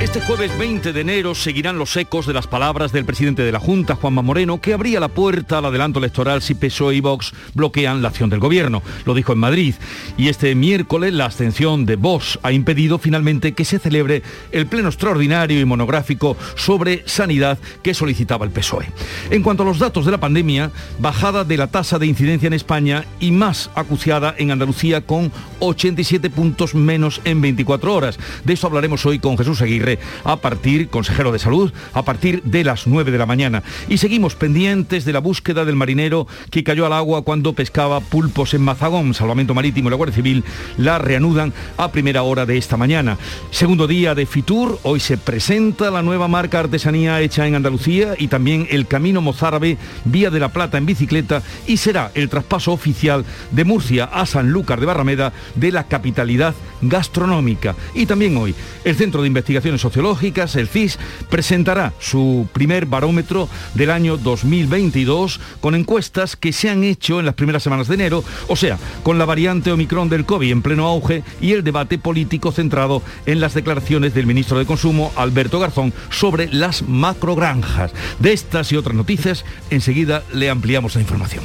Este jueves 20 de enero seguirán los ecos de las palabras del presidente de la Junta, Juanma Moreno, que abría la puerta al adelanto electoral si PSOE y Vox bloquean la acción del gobierno. Lo dijo en Madrid. Y este miércoles la abstención de Vox ha impedido finalmente que se celebre el pleno extraordinario y monográfico sobre sanidad que solicitaba el PSOE. En cuanto a los datos de la pandemia, bajada de la tasa de incidencia en España y más acuciada en Andalucía con 87 puntos menos en 24 horas. De eso hablaremos hoy con Jesús Aguirre a partir, consejero de salud, a partir de las 9 de la mañana. Y seguimos pendientes de la búsqueda del marinero que cayó al agua cuando pescaba pulpos en Mazagón. Salvamento Marítimo y la Guardia Civil la reanudan a primera hora de esta mañana. Segundo día de Fitur, hoy se presenta la nueva marca artesanía hecha en Andalucía y también el Camino Mozárabe, Vía de la Plata en bicicleta y será el traspaso oficial de Murcia a Sanlúcar de Barrameda de la capitalidad gastronómica. Y también hoy el Centro de Investigaciones Sociológicas, el CIS, presentará su primer barómetro del año 2022 con encuestas que se han hecho en las primeras semanas de enero, o sea, con la variante Omicron del COVID en pleno auge y el debate político centrado en las declaraciones del ministro de Consumo, Alberto Garzón, sobre las macrogranjas. De estas y otras noticias, enseguida le ampliamos la información.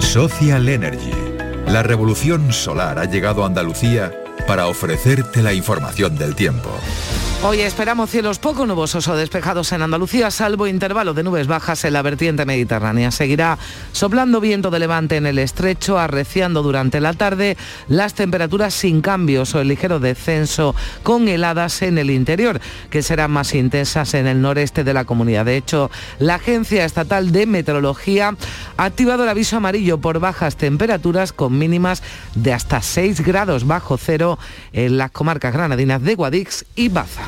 Social Energy. La revolución solar ha llegado a Andalucía para ofrecerte la información del tiempo. Hoy esperamos cielos poco nubosos o despejados en Andalucía, salvo intervalo de nubes bajas en la vertiente mediterránea. Seguirá soplando viento de levante en el estrecho, arreciando durante la tarde las temperaturas sin cambios o el ligero descenso con heladas en el interior, que serán más intensas en el noreste de la comunidad. De hecho, la Agencia Estatal de Meteorología ha activado el aviso amarillo por bajas temperaturas con mínimas de hasta 6 grados bajo cero en las comarcas granadinas de Guadix y Baza.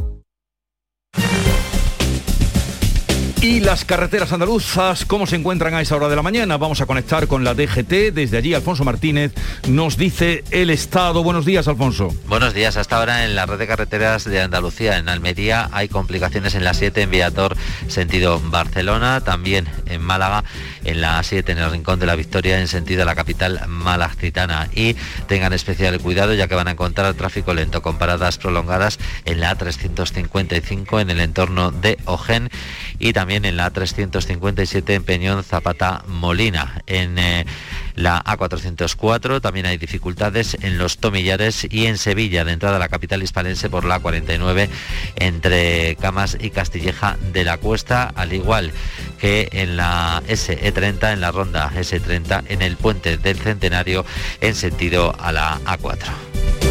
Y las carreteras andaluzas, ¿cómo se encuentran a esa hora de la mañana? Vamos a conectar con la DGT. Desde allí, Alfonso Martínez nos dice el estado. Buenos días, Alfonso. Buenos días. Hasta ahora en la red de carreteras de Andalucía, en Almería, hay complicaciones en la 7 en Viator, sentido Barcelona. También en Málaga, en la 7 en el Rincón de la Victoria, en sentido a la capital malacitana. Y tengan especial cuidado ya que van a encontrar tráfico lento con paradas prolongadas en la A355 en el entorno de Ojen y también en la A357 en Peñón Zapata Molina. En eh, la A404 también hay dificultades en los Tomillares y en Sevilla, de entrada a la capital hispalense por la 49 entre Camas y Castilleja de la Cuesta, al igual que en la SE30, en la ronda S30, en el puente del Centenario en sentido a la A4.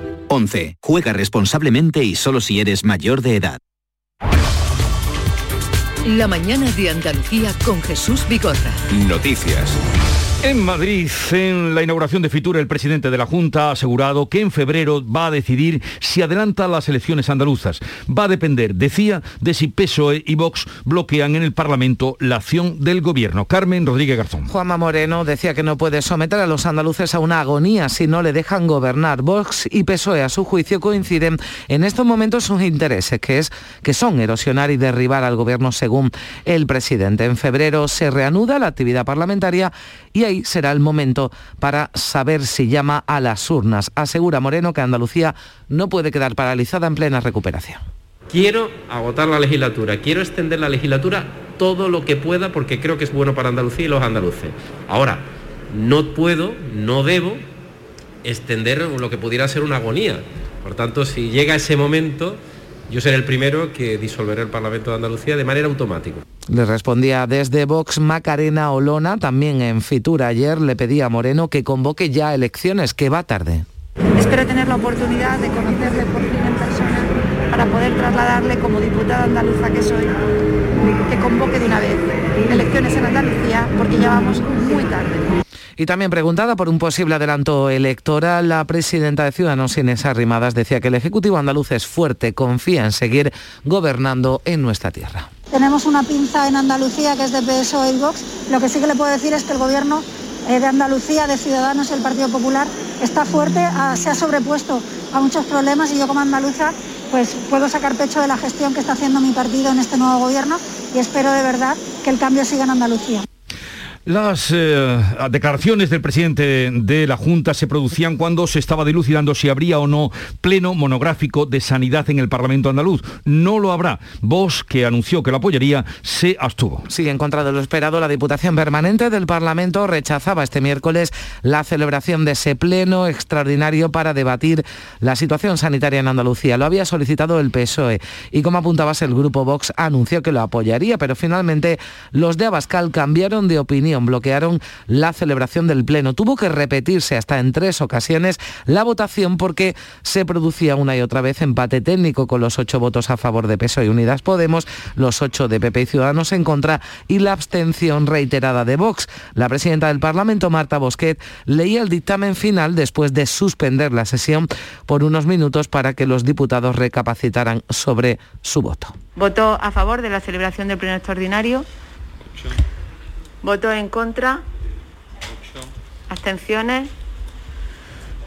11. Juega responsablemente y solo si eres mayor de edad. La mañana de Andalucía con Jesús Bigorra. Noticias. En Madrid, en la inauguración de Fitur, el presidente de la Junta ha asegurado que en febrero va a decidir si adelanta las elecciones andaluzas. Va a depender, decía, de si PSOE y Vox bloquean en el Parlamento la acción del gobierno. Carmen Rodríguez Garzón. Juanma Moreno decía que no puede someter a los andaluces a una agonía si no le dejan gobernar. Vox y PSOE, a su juicio, coinciden en estos momentos sus intereses, que, es, que son erosionar y derribar al gobierno según el presidente. En febrero se reanuda la actividad parlamentaria y ahí será el momento para saber si llama a las urnas. Asegura Moreno que Andalucía no puede quedar paralizada en plena recuperación. Quiero agotar la legislatura, quiero extender la legislatura todo lo que pueda porque creo que es bueno para Andalucía y los andaluces. Ahora, no puedo, no debo extender lo que pudiera ser una agonía. Por tanto, si llega ese momento, yo seré el primero que disolveré el Parlamento de Andalucía de manera automática. Le respondía desde Vox Macarena Olona, también en Fitura ayer le pedía a Moreno que convoque ya elecciones, que va tarde. Espero tener la oportunidad de conocerle por fin en persona para poder trasladarle como diputada andaluza que soy, que convoque de una vez elecciones en Andalucía porque ya vamos muy tarde. Y también preguntada por un posible adelanto electoral, la presidenta de Ciudadanos, Inés Arrimadas, decía que el Ejecutivo andaluz es fuerte, confía en seguir gobernando en nuestra tierra. Tenemos una pinza en Andalucía que es de PSOE y Vox. Lo que sí que le puedo decir es que el gobierno eh, de Andalucía, de Ciudadanos y el Partido Popular está fuerte, se ha sobrepuesto a muchos problemas y yo como andaluza pues puedo sacar pecho de la gestión que está haciendo mi partido en este nuevo gobierno y espero de verdad que el cambio siga en Andalucía. Las eh, declaraciones del presidente de la Junta se producían cuando se estaba dilucidando si habría o no pleno monográfico de sanidad en el Parlamento andaluz. No lo habrá. Vos, que anunció que lo apoyaría, se abstuvo. Sí, en contra de lo esperado, la Diputación Permanente del Parlamento rechazaba este miércoles la celebración de ese pleno extraordinario para debatir la situación sanitaria en Andalucía. Lo había solicitado el PSOE y como apuntabas el grupo Vox anunció que lo apoyaría, pero finalmente los de Abascal cambiaron de opinión bloquearon la celebración del Pleno. Tuvo que repetirse hasta en tres ocasiones la votación porque se producía una y otra vez empate técnico con los ocho votos a favor de PSOE y Unidas Podemos, los ocho de PP y Ciudadanos en contra y la abstención reiterada de Vox. La presidenta del Parlamento, Marta Bosquet, leía el dictamen final después de suspender la sesión por unos minutos para que los diputados recapacitaran sobre su voto. Voto a favor de la celebración del pleno extraordinario. ¿Votos en contra? ¿Abstenciones?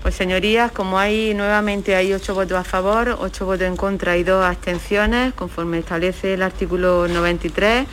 Pues señorías, como hay nuevamente hay ocho votos a favor, ocho votos en contra y dos abstenciones, conforme establece el artículo 93,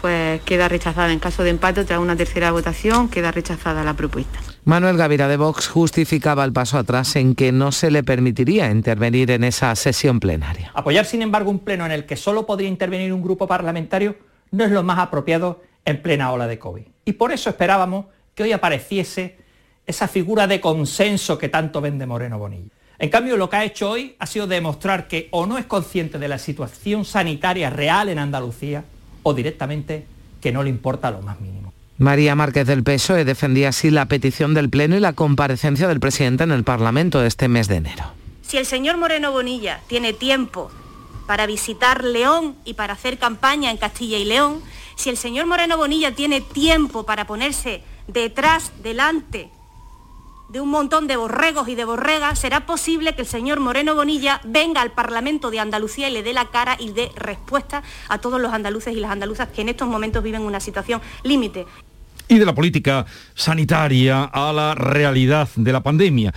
pues queda rechazada en caso de empate tras una tercera votación, queda rechazada la propuesta. Manuel Gavira de Vox justificaba el paso atrás en que no se le permitiría intervenir en esa sesión plenaria. Apoyar, sin embargo, un pleno en el que solo podría intervenir un grupo parlamentario no es lo más apropiado en plena ola de COVID. Y por eso esperábamos que hoy apareciese esa figura de consenso que tanto vende Moreno Bonilla. En cambio, lo que ha hecho hoy ha sido demostrar que o no es consciente de la situación sanitaria real en Andalucía o directamente que no le importa lo más mínimo. María Márquez del PSOE defendía así la petición del Pleno y la comparecencia del presidente en el Parlamento de este mes de enero. Si el señor Moreno Bonilla tiene tiempo para visitar León y para hacer campaña en Castilla y León, si el señor Moreno Bonilla tiene tiempo para ponerse detrás, delante de un montón de borregos y de borregas, será posible que el señor Moreno Bonilla venga al Parlamento de Andalucía y le dé la cara y dé respuesta a todos los andaluces y las andaluzas que en estos momentos viven una situación límite y de la política sanitaria a la realidad de la pandemia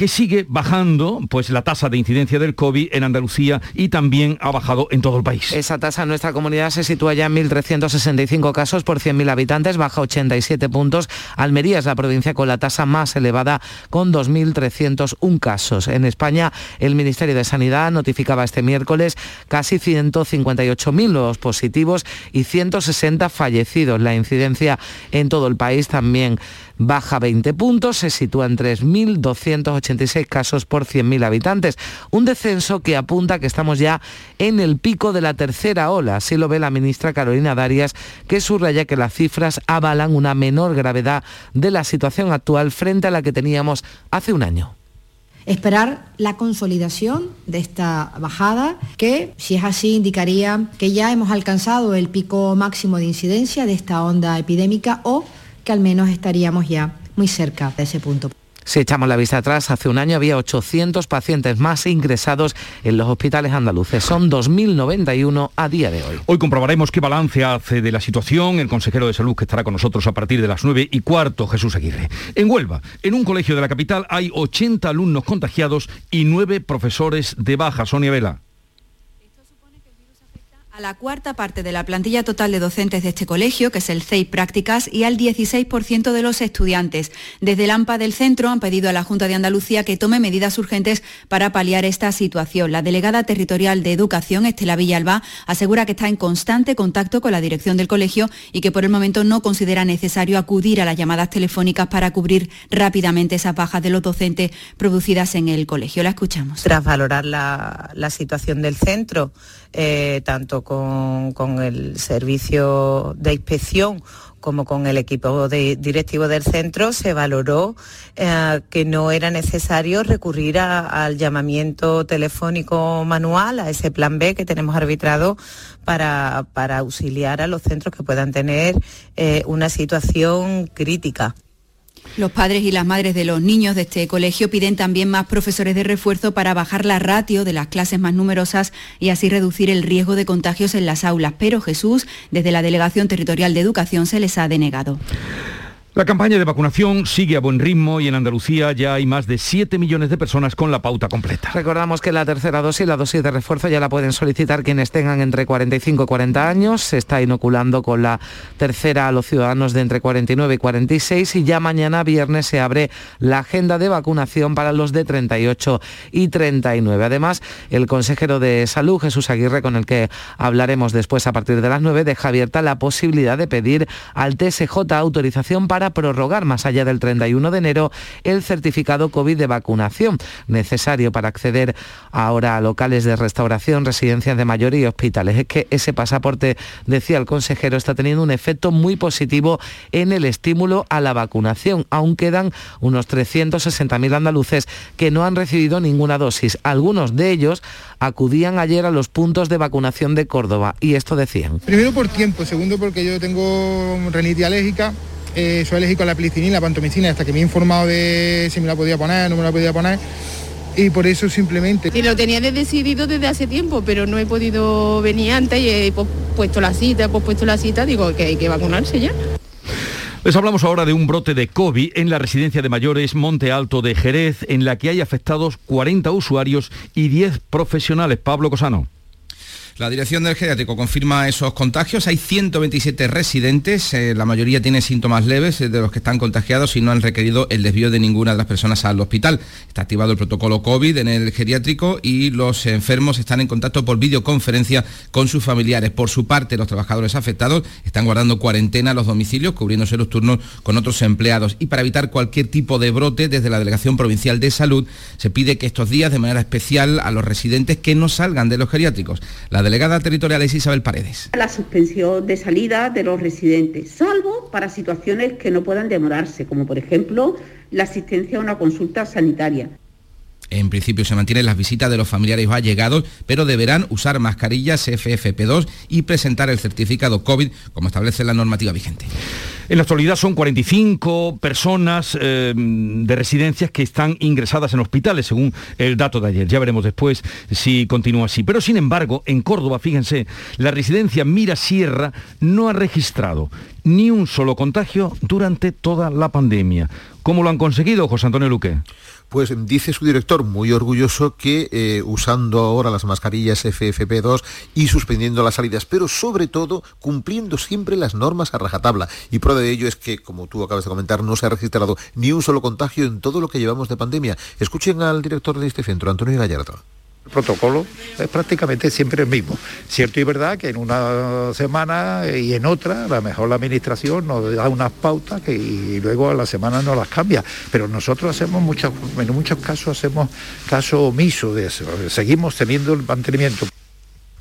que sigue bajando pues la tasa de incidencia del COVID en Andalucía y también ha bajado en todo el país. Esa tasa en nuestra comunidad se sitúa ya en 1.365 casos por 100.000 habitantes, baja 87 puntos. Almería es la provincia con la tasa más elevada con 2.301 casos. En España, el Ministerio de Sanidad notificaba este miércoles casi 158.000 nuevos positivos y 160 fallecidos. La incidencia en todo el país también baja 20 puntos, se sitúa en 3.286 casos por 100.000 habitantes. Un descenso que apunta que estamos ya en el pico de la tercera ola. Así lo ve la ministra Carolina Darias, que subraya que las cifras avalan una menor gravedad de la situación actual frente a la que teníamos hace un año esperar la consolidación de esta bajada, que si es así indicaría que ya hemos alcanzado el pico máximo de incidencia de esta onda epidémica o que al menos estaríamos ya muy cerca de ese punto. Si echamos la vista atrás, hace un año había 800 pacientes más ingresados en los hospitales andaluces. Son 2.091 a día de hoy. Hoy comprobaremos qué balance hace de la situación el consejero de salud que estará con nosotros a partir de las 9 y cuarto, Jesús Aguirre. En Huelva, en un colegio de la capital hay 80 alumnos contagiados y 9 profesores de baja. Sonia Vela. La cuarta parte de la plantilla total de docentes de este colegio, que es el CEI Prácticas, y al 16% de los estudiantes. Desde el AMPA del centro han pedido a la Junta de Andalucía que tome medidas urgentes para paliar esta situación. La delegada territorial de Educación, Estela Villalba, asegura que está en constante contacto con la dirección del colegio y que por el momento no considera necesario acudir a las llamadas telefónicas para cubrir rápidamente esas bajas de los docentes producidas en el colegio. La escuchamos. Tras valorar la situación del centro, eh, tanto con, el servicio de inspección como con el equipo directivo del centro, se valoró eh, que no era necesario recurrir al llamamiento telefónico manual, a ese plan B que tenemos arbitrado para, para auxiliar a los centros que puedan tener eh, una situación crítica. Los padres y las madres de los niños de este colegio piden también más profesores de refuerzo para bajar la ratio de las clases más numerosas y así reducir el riesgo de contagios en las aulas. Pero Jesús, desde la Delegación Territorial de Educación, se les ha denegado. La campaña de vacunación sigue a buen ritmo y en Andalucía ya hay más de 7 millones de personas con la pauta completa. Recordamos que la tercera dosis, la dosis de refuerzo, ya la pueden solicitar quienes tengan entre 45 y 40 años. Se está inoculando con la tercera a los ciudadanos de entre 49 y 46 y ya mañana viernes se abre la agenda de vacunación para los de 38 y 39. Además, el consejero de Salud, Jesús Aguirre, con el que hablaremos después a partir de las 9, deja abierta la posibilidad de pedir al TSJ autorización para prorrogar más allá del 31 de enero el certificado COVID de vacunación necesario para acceder ahora a locales de restauración, residencias de mayoría y hospitales. Es que ese pasaporte, decía el consejero, está teniendo un efecto muy positivo en el estímulo a la vacunación. Aún quedan unos 360.000 andaluces que no han recibido ninguna dosis. Algunos de ellos acudían ayer a los puntos de vacunación de Córdoba y esto decían. Primero por tiempo, segundo porque yo tengo renitis alérgica eh, soy alérgico a la penicilina, la pantomicina, hasta que me he informado de si me la podía poner, no me la podía poner. Y por eso simplemente... Y lo tenía decidido desde hace tiempo, pero no he podido venir antes y he puesto la cita, he puesto la cita, digo que hay que vacunarse ya. Les hablamos ahora de un brote de COVID en la residencia de mayores Monte Alto de Jerez, en la que hay afectados 40 usuarios y 10 profesionales. Pablo Cosano. La dirección del geriátrico confirma esos contagios. Hay 127 residentes, eh, la mayoría tiene síntomas leves eh, de los que están contagiados y no han requerido el desvío de ninguna de las personas al hospital. Está activado el protocolo COVID en el geriátrico y los enfermos están en contacto por videoconferencia con sus familiares. Por su parte, los trabajadores afectados están guardando cuarentena en los domicilios, cubriéndose los turnos con otros empleados. Y para evitar cualquier tipo de brote, desde la Delegación Provincial de Salud se pide que estos días, de manera especial, a los residentes que no salgan de los geriátricos. Delegada territorial es Isabel Paredes. La suspensión de salida de los residentes, salvo para situaciones que no puedan demorarse, como por ejemplo la asistencia a una consulta sanitaria. En principio se mantienen las visitas de los familiares allegados, pero deberán usar mascarillas FFP2 y presentar el certificado COVID, como establece la normativa vigente. En la actualidad son 45 personas eh, de residencias que están ingresadas en hospitales, según el dato de ayer. Ya veremos después si continúa así. Pero sin embargo, en Córdoba, fíjense, la residencia Mira Sierra no ha registrado ni un solo contagio durante toda la pandemia. ¿Cómo lo han conseguido, José Antonio Luque? Pues dice su director, muy orgulloso, que eh, usando ahora las mascarillas FFP2 y suspendiendo las salidas, pero sobre todo cumpliendo siempre las normas a rajatabla. Y prueba de ello es que, como tú acabas de comentar, no se ha registrado ni un solo contagio en todo lo que llevamos de pandemia. Escuchen al director de este centro, Antonio Gallardo. El protocolo es prácticamente siempre el mismo. Cierto y verdad que en una semana y en otra, a lo mejor la administración nos da unas pautas que, y luego a la semana no las cambia. Pero nosotros hacemos muchas, en muchos casos hacemos caso omiso de eso. Seguimos teniendo el mantenimiento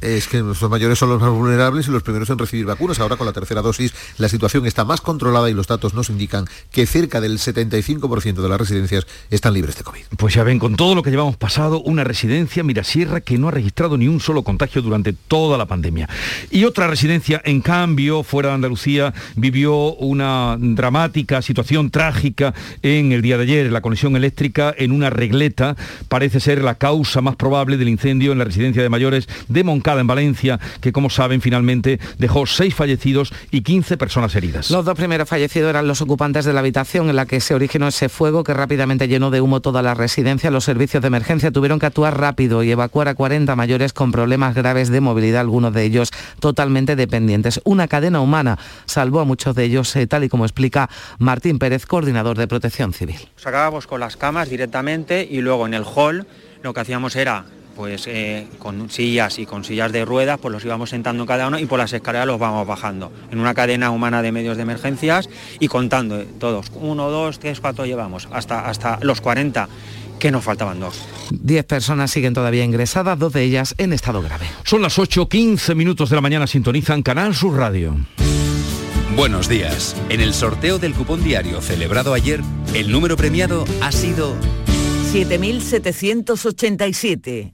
es que nuestros mayores son los más vulnerables y los primeros en recibir vacunas. Ahora con la tercera dosis la situación está más controlada y los datos nos indican que cerca del 75% de las residencias están libres de COVID. Pues ya ven, con todo lo que llevamos pasado, una residencia Mirasierra que no ha registrado ni un solo contagio durante toda la pandemia. Y otra residencia, en cambio, fuera de Andalucía, vivió una dramática situación trágica en el día de ayer. La conexión eléctrica en una regleta parece ser la causa más probable del incendio en la residencia de mayores de Moncada volcada en Valencia, que como saben finalmente dejó seis fallecidos y 15 personas heridas. Los dos primeros fallecidos eran los ocupantes de la habitación en la que se originó ese fuego que rápidamente llenó de humo toda la residencia. Los servicios de emergencia tuvieron que actuar rápido y evacuar a 40 mayores con problemas graves de movilidad, algunos de ellos totalmente dependientes. Una cadena humana salvó a muchos de ellos, eh, tal y como explica Martín Pérez, coordinador de Protección Civil. Sacábamos con las camas directamente y luego en el hall lo que hacíamos era pues eh, con sillas y con sillas de ruedas, pues los íbamos sentando cada uno y por las escaleras los vamos bajando. En una cadena humana de medios de emergencias y contando todos, uno, dos, tres, cuatro llevamos, hasta, hasta los 40 que nos faltaban dos. Diez personas siguen todavía ingresadas, dos de ellas en estado grave. Son las 8.15 minutos de la mañana, sintonizan Canal Sur Radio. Buenos días. En el sorteo del cupón diario celebrado ayer, el número premiado ha sido 7787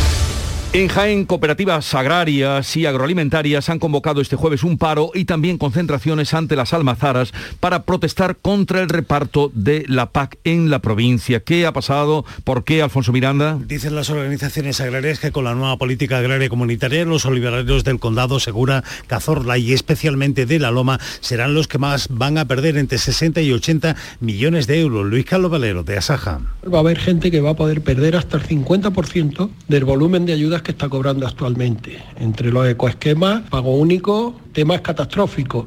En Jaén, cooperativas agrarias y agroalimentarias han convocado este jueves un paro y también concentraciones ante las almazaras para protestar contra el reparto de la PAC en la provincia. ¿Qué ha pasado? ¿Por qué, Alfonso Miranda? Dicen las organizaciones agrarias que con la nueva política agraria comunitaria los olivareros del condado Segura, Cazorla y especialmente de La Loma serán los que más van a perder entre 60 y 80 millones de euros. Luis Carlos Valero, de Asaja. Va a haber gente que va a poder perder hasta el 50% del volumen de ayudas que está cobrando actualmente. Entre los ecoesquemas, pago único, temas catastróficos.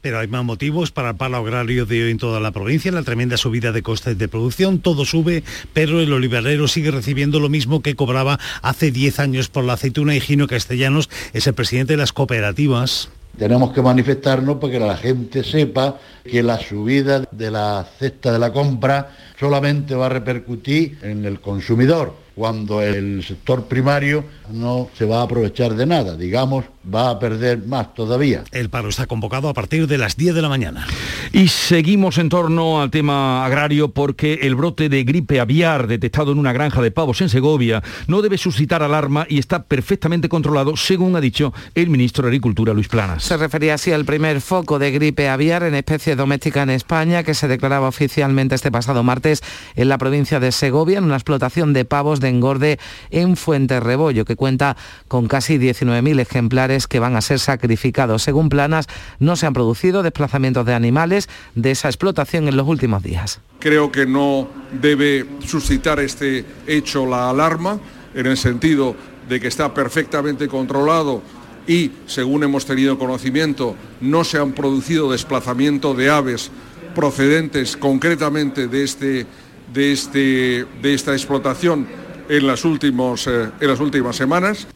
Pero hay más motivos para el paro agrario de hoy en toda la provincia, la tremenda subida de costes de producción, todo sube, pero el olivarero sigue recibiendo lo mismo que cobraba hace 10 años por la aceituna y Gino Castellanos es el presidente de las cooperativas. Tenemos que manifestarnos para que la gente sepa que la subida de la cesta de la compra solamente va a repercutir en el consumidor cuando el sector primario no se va a aprovechar de nada, digamos, va a perder más todavía. El paro está convocado a partir de las 10 de la mañana. Y seguimos en torno al tema agrario porque el brote de gripe aviar detectado en una granja de pavos en Segovia no debe suscitar alarma y está perfectamente controlado, según ha dicho el ministro de Agricultura, Luis Planas. Se refería así al primer foco de gripe aviar en especie doméstica en España que se declaraba oficialmente este pasado martes en la provincia de Segovia en una explotación de pavos de engorde en Fuente Rebollo, que cuenta con casi 19.000 ejemplares que van a ser sacrificados. Según Planas, no se han producido desplazamientos de animales de esa explotación en los últimos días. Creo que no debe suscitar este hecho la alarma, en el sentido de que está perfectamente controlado y, según hemos tenido conocimiento, no se han producido desplazamiento de aves procedentes concretamente de, este, de, este, de esta explotación en las, últimos, eh, en las últimas semanas.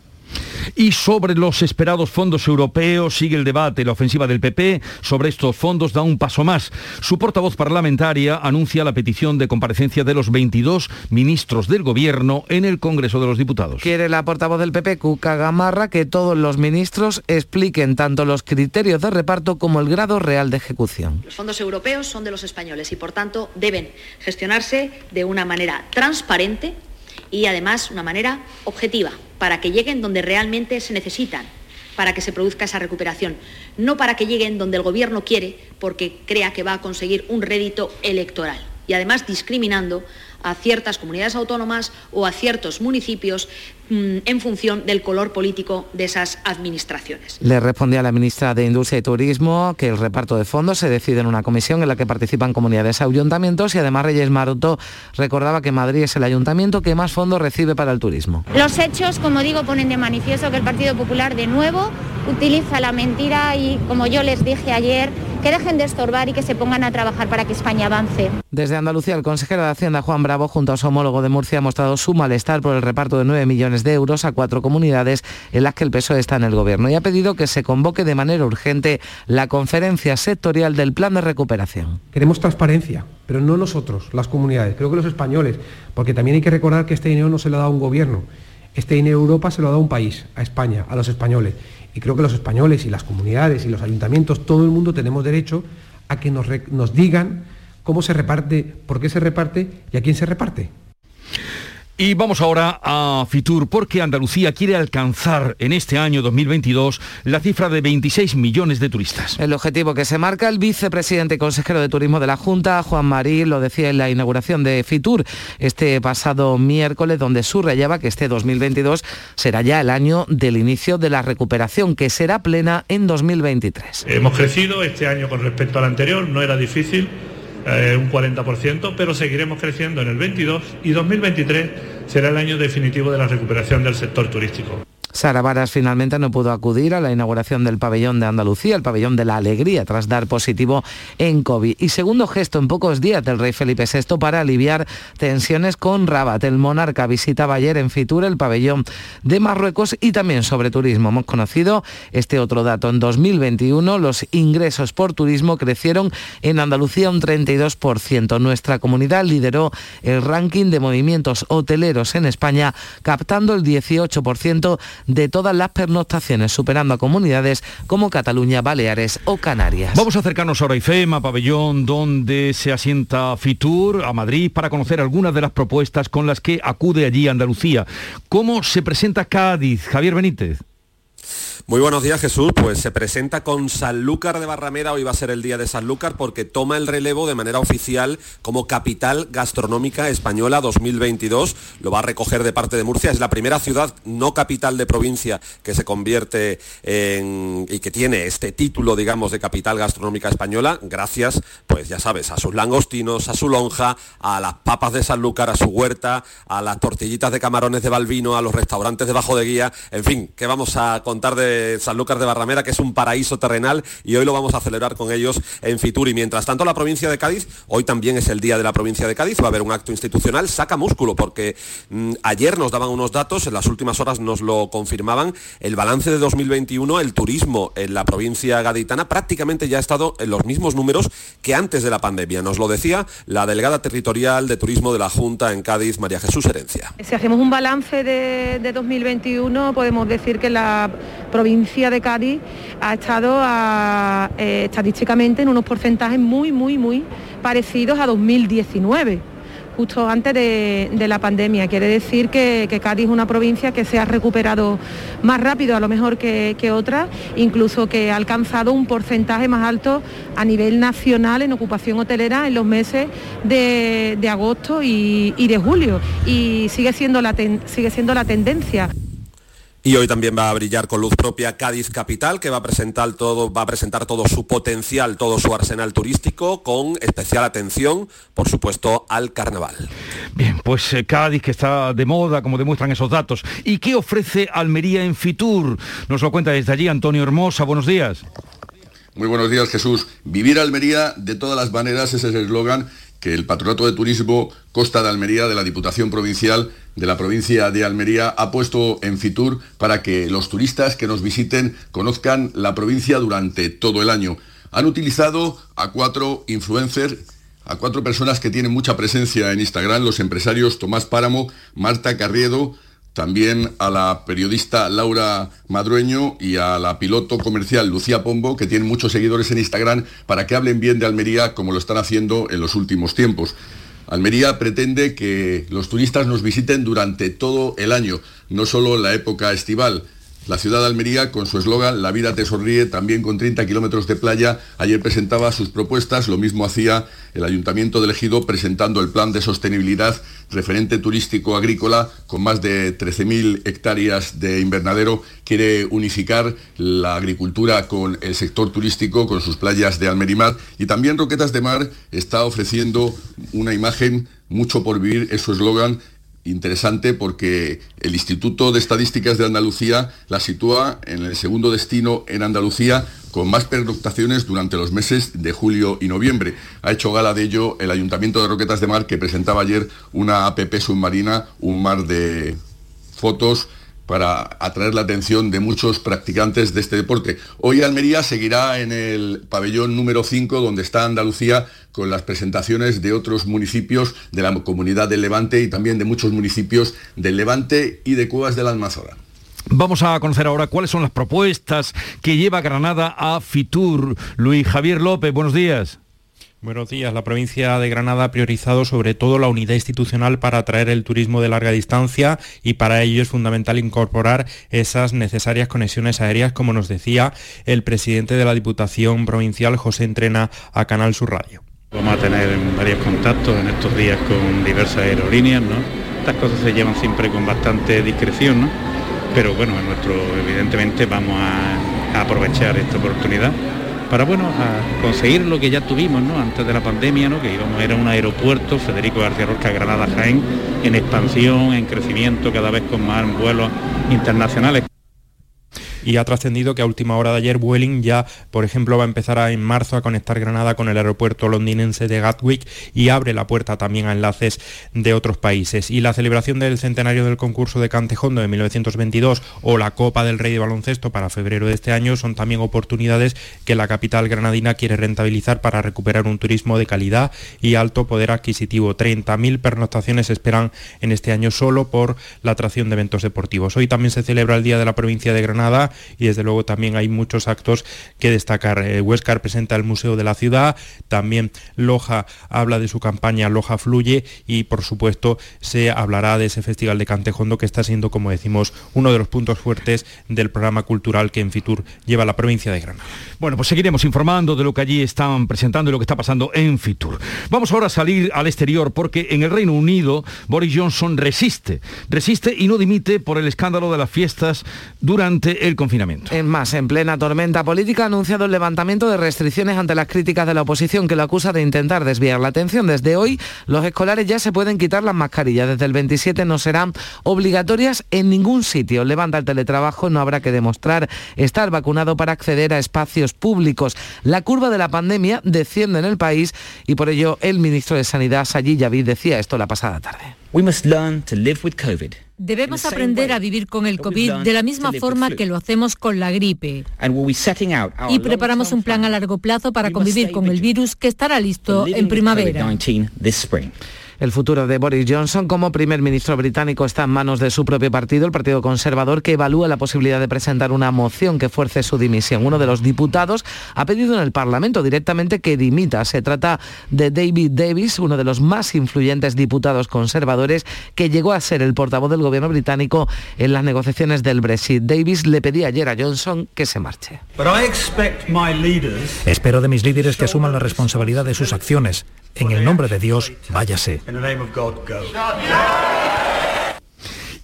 Y sobre los esperados fondos europeos sigue el debate. La ofensiva del PP sobre estos fondos da un paso más. Su portavoz parlamentaria anuncia la petición de comparecencia de los 22 ministros del Gobierno en el Congreso de los Diputados. Quiere la portavoz del PP, Cuca Gamarra, que todos los ministros expliquen tanto los criterios de reparto como el grado real de ejecución. Los fondos europeos son de los españoles y, por tanto, deben gestionarse de una manera transparente y, además, una manera objetiva para que lleguen donde realmente se necesitan, para que se produzca esa recuperación, no para que lleguen donde el Gobierno quiere porque crea que va a conseguir un rédito electoral. Y además discriminando a ciertas comunidades autónomas o a ciertos municipios mm, en función del color político de esas administraciones. Le respondía la ministra de Industria y Turismo que el reparto de fondos se decide en una comisión en la que participan comunidades y ayuntamientos y además Reyes Maroto recordaba que Madrid es el ayuntamiento que más fondos recibe para el turismo. Los hechos, como digo, ponen de manifiesto que el Partido Popular de nuevo utiliza la mentira y, como yo les dije ayer, que dejen de estorbar y que se pongan a trabajar para que España avance. Desde Andalucía, el consejero de Hacienda Juan Bravo, junto a su homólogo de Murcia, ha mostrado su malestar por el reparto de 9 millones de euros a cuatro comunidades en las que el PSOE está en el gobierno y ha pedido que se convoque de manera urgente la conferencia sectorial del plan de recuperación. Queremos transparencia, pero no nosotros, las comunidades, creo que los españoles, porque también hay que recordar que este dinero no se lo ha dado un gobierno, este dinero Europa se lo ha dado a un país, a España, a los españoles. Y creo que los españoles y las comunidades y los ayuntamientos, todo el mundo tenemos derecho a que nos, digan cómo se reparte, por qué se reparte y a quién se reparte. Y vamos ahora a Fitur, porque Andalucía quiere alcanzar en este año 2022 la cifra de 26 millones de turistas. El objetivo que se marca el vicepresidente y consejero de Turismo de la Junta, Juan Marí, lo decía en la inauguración de Fitur este pasado miércoles, donde subrayaba que este 2022 será ya el año del inicio de la recuperación, que será plena en 2023. Hemos crecido este año con respecto al anterior, no era difícil eh, un 40%, pero seguiremos creciendo en el 22 y 2023 será el año definitivo de la recuperación del sector turístico. Sara Varas finalmente no pudo acudir a la inauguración del pabellón de Andalucía, el pabellón de la alegría, tras dar positivo en COVID. Y segundo gesto en pocos días del rey Felipe VI para aliviar tensiones con Rabat. El monarca visitaba ayer en Fitur el pabellón de Marruecos y también sobre turismo. Hemos conocido este otro dato. En 2021 los ingresos por turismo crecieron en Andalucía un 32%. Nuestra comunidad lideró el ranking de movimientos hoteleros en España, captando el 18% de todas las pernoctaciones, superando a comunidades como Cataluña, Baleares o Canarias. Vamos a acercarnos ahora a IFEMA, pabellón donde se asienta Fitur, a Madrid, para conocer algunas de las propuestas con las que acude allí Andalucía. ¿Cómo se presenta Cádiz? Javier Benítez. Muy buenos días Jesús, pues se presenta con Sanlúcar de Barrameda, hoy va a ser el día de Sanlúcar porque toma el relevo de manera oficial como capital gastronómica española 2022, lo va a recoger de parte de Murcia, es la primera ciudad no capital de provincia que se convierte en, y que tiene este título, digamos, de capital gastronómica española, gracias, pues ya sabes, a sus langostinos, a su lonja, a las papas de Sanlúcar, a su huerta, a las tortillitas de camarones de Balvino, a los restaurantes de Bajo de Guía, en fin, ¿qué vamos a contar de San Lucas de Barramera, que es un paraíso terrenal y hoy lo vamos a celebrar con ellos en Fitur. Y mientras tanto la provincia de Cádiz, hoy también es el día de la provincia de Cádiz, va a haber un acto institucional, saca músculo, porque mm, ayer nos daban unos datos, en las últimas horas nos lo confirmaban, el balance de 2021, el turismo en la provincia gaditana prácticamente ya ha estado en los mismos números que antes de la pandemia. Nos lo decía la delegada territorial de turismo de la Junta en Cádiz, María Jesús Herencia. Si hacemos un balance de, de 2021, podemos decir que la provincia de Cádiz ha estado eh, estadísticamente en unos porcentajes muy, muy, muy parecidos a 2019 justo antes de, la pandemia. Quiere decir que, Cádiz es una provincia que se ha recuperado más rápido a lo mejor que, otra, incluso que ha alcanzado un porcentaje más alto a nivel nacional en ocupación hotelera en los meses de, agosto y, de julio. Y sigue siendo la, sigue siendo la tendencia. Y hoy también va a brillar con luz propia Cádiz Capital, que va a presentar todo, va a presentar todo su potencial, todo su arsenal turístico, con especial atención, por supuesto, al carnaval. Bien, pues eh, Cádiz que está de moda, como demuestran esos datos. ¿Y qué ofrece Almería en Fitur? Nos lo cuenta desde allí Antonio Hermosa. Buenos días. Muy buenos días, Jesús. Vivir Almería de todas las maneras, ese es el eslogan que el Patronato de Turismo Costa de Almería de la Diputación Provincial de la provincia de Almería ha puesto en Fitur para que los turistas que nos visiten conozcan la provincia durante todo el año. Han utilizado a cuatro influencers a cuatro personas que tienen mucha presencia en Instagram, los empresarios Tomás Páramo, Marta Carriedo, también a la periodista Laura Madrueño y a la piloto comercial Lucía Pombo, que tienen muchos seguidores en Instagram, para que hablen bien de Almería como lo están haciendo en los últimos tiempos. Almería pretende que los turistas nos visiten durante todo el año, no solo en la época estival. La ciudad de Almería, con su eslogan La vida te sonríe, también con 30 kilómetros de playa, ayer presentaba sus propuestas, lo mismo hacía el Ayuntamiento de Ejido presentando el plan de sostenibilidad referente turístico agrícola. Con más de 13.000 hectáreas de invernadero, quiere unificar la agricultura con el sector turístico, con sus playas de Almerimar. Y también Roquetas de Mar está ofreciendo una imagen mucho por vivir, es su eslogan, interesante porque el Instituto de Estadísticas de Andalucía la sitúa en el segundo destino en Andalucía con más pernoctaciones durante los meses de julio y noviembre. Ha hecho gala de ello el Ayuntamiento de Roquetas de Mar, que presentaba ayer una APP submarina, un mar de fotos para atraer la atención de muchos practicantes de este deporte. Hoy Almería seguirá en el pabellón número 5, donde está Andalucía, con las presentaciones de otros municipios de la comunidad del Levante y también de muchos municipios del Levante y de Cuevas de la Almazora. Vamos a conocer ahora cuáles son las propuestas que lleva Granada a Fitur. Luis Javier López, buenos días. Buenos días. La provincia de Granada ha priorizado sobre todo la unidad institucional para atraer el turismo de larga distancia y para ello es fundamental incorporar esas necesarias conexiones aéreas, como nos decía el presidente de la Diputación Provincial, José Entrena, a Canal Sur Radio. Vamos a tener varios contactos en estos días con diversas aerolíneas, ¿no? Estas cosas se llevan siempre con bastante discreción, ¿no? Pero bueno, evidentemente vamos a aprovechar esta oportunidad para bueno, a conseguir lo que ya tuvimos ¿no? antes de la pandemia, ¿no? que íbamos, era un aeropuerto, Federico García Rosca, Granada Jaén, en expansión, en crecimiento, cada vez con más vuelos internacionales y ha trascendido que a última hora de ayer Vueling ya, por ejemplo, va a empezar en marzo a conectar Granada con el aeropuerto londinense de Gatwick y abre la puerta también a enlaces de otros países. Y la celebración del centenario del concurso de Cantejondo de 1922 o la Copa del Rey de Baloncesto para febrero de este año son también oportunidades que la capital granadina quiere rentabilizar para recuperar un turismo de calidad y alto poder adquisitivo. 30.000 pernoctaciones esperan en este año solo por la atracción de eventos deportivos. Hoy también se celebra el Día de la Provincia de Granada y desde luego también hay muchos actos que destacar. Eh, Huescar presenta el Museo de la Ciudad, también Loja habla de su campaña Loja Fluye y por supuesto se hablará de ese Festival de Cantejondo que está siendo, como decimos, uno de los puntos fuertes del programa cultural que en Fitur lleva la provincia de Granada. Bueno, pues seguiremos informando de lo que allí están presentando y lo que está pasando en Fitur. Vamos ahora a salir al exterior porque en el Reino Unido Boris Johnson resiste, resiste y no dimite por el escándalo de las fiestas durante el En más, en plena tormenta política ha anunciado el levantamiento de restricciones ante las críticas de la oposición que lo acusa de intentar desviar la atención. Desde hoy, los escolares ya se pueden quitar las mascarillas. Desde el 27 no serán obligatorias en ningún sitio. Levanta el teletrabajo, no habrá que demostrar estar vacunado para acceder a espacios públicos. La curva de la pandemia desciende en el país y por ello el ministro de Sanidad, Sayid Yavid, decía esto la pasada tarde. We must learn to live with COVID. Debemos aprender a vivir con el COVID de la misma forma que lo hacemos con la gripe. Y preparamos un plan a largo plazo para convivir con el virus que estará listo en primavera. El futuro de Boris Johnson como primer ministro británico está en manos de su propio partido, el Partido Conservador, que evalúa la posibilidad de presentar una moción que fuerce su dimisión. Uno de los diputados ha pedido en el Parlamento directamente que dimita. Se trata de David Davis, uno de los más influyentes diputados conservadores, que llegó a ser el portavoz del gobierno británico en las negociaciones del Brexit. Davis le pedía ayer a Johnson que se marche. Espero de mis líderes que asuman la responsabilidad de sus acciones. En el nombre de Dios, váyase. In the name of God, go.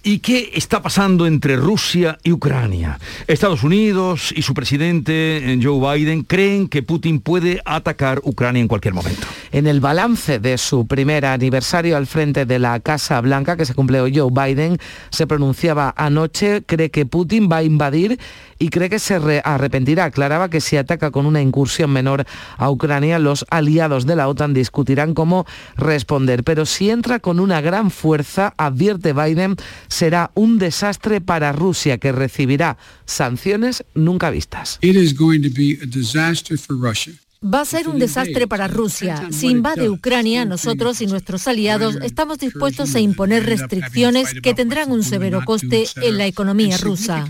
¿Y qué está pasando entre Rusia y Ucrania? Estados Unidos y su presidente eh, Joe Biden creen que Putin puede atacar Ucrania en cualquier momento. En el balance de su primer aniversario al frente de la Casa Blanca, que se cumple hoy, Joe Biden se pronunciaba anoche, cree que Putin va a invadir y cree que se arrepentirá. Aclaraba que si ataca con una incursión menor a Ucrania, los aliados de la OTAN discutirán cómo responder. Pero si entra con una gran fuerza, advierte Biden, será un desastre para Rusia, que recibirá sanciones nunca vistas. Va a ser un desastre para Rusia. Si invade Ucrania, nosotros y nuestros aliados estamos dispuestos a imponer restricciones que tendrán un severo coste en la economía rusa.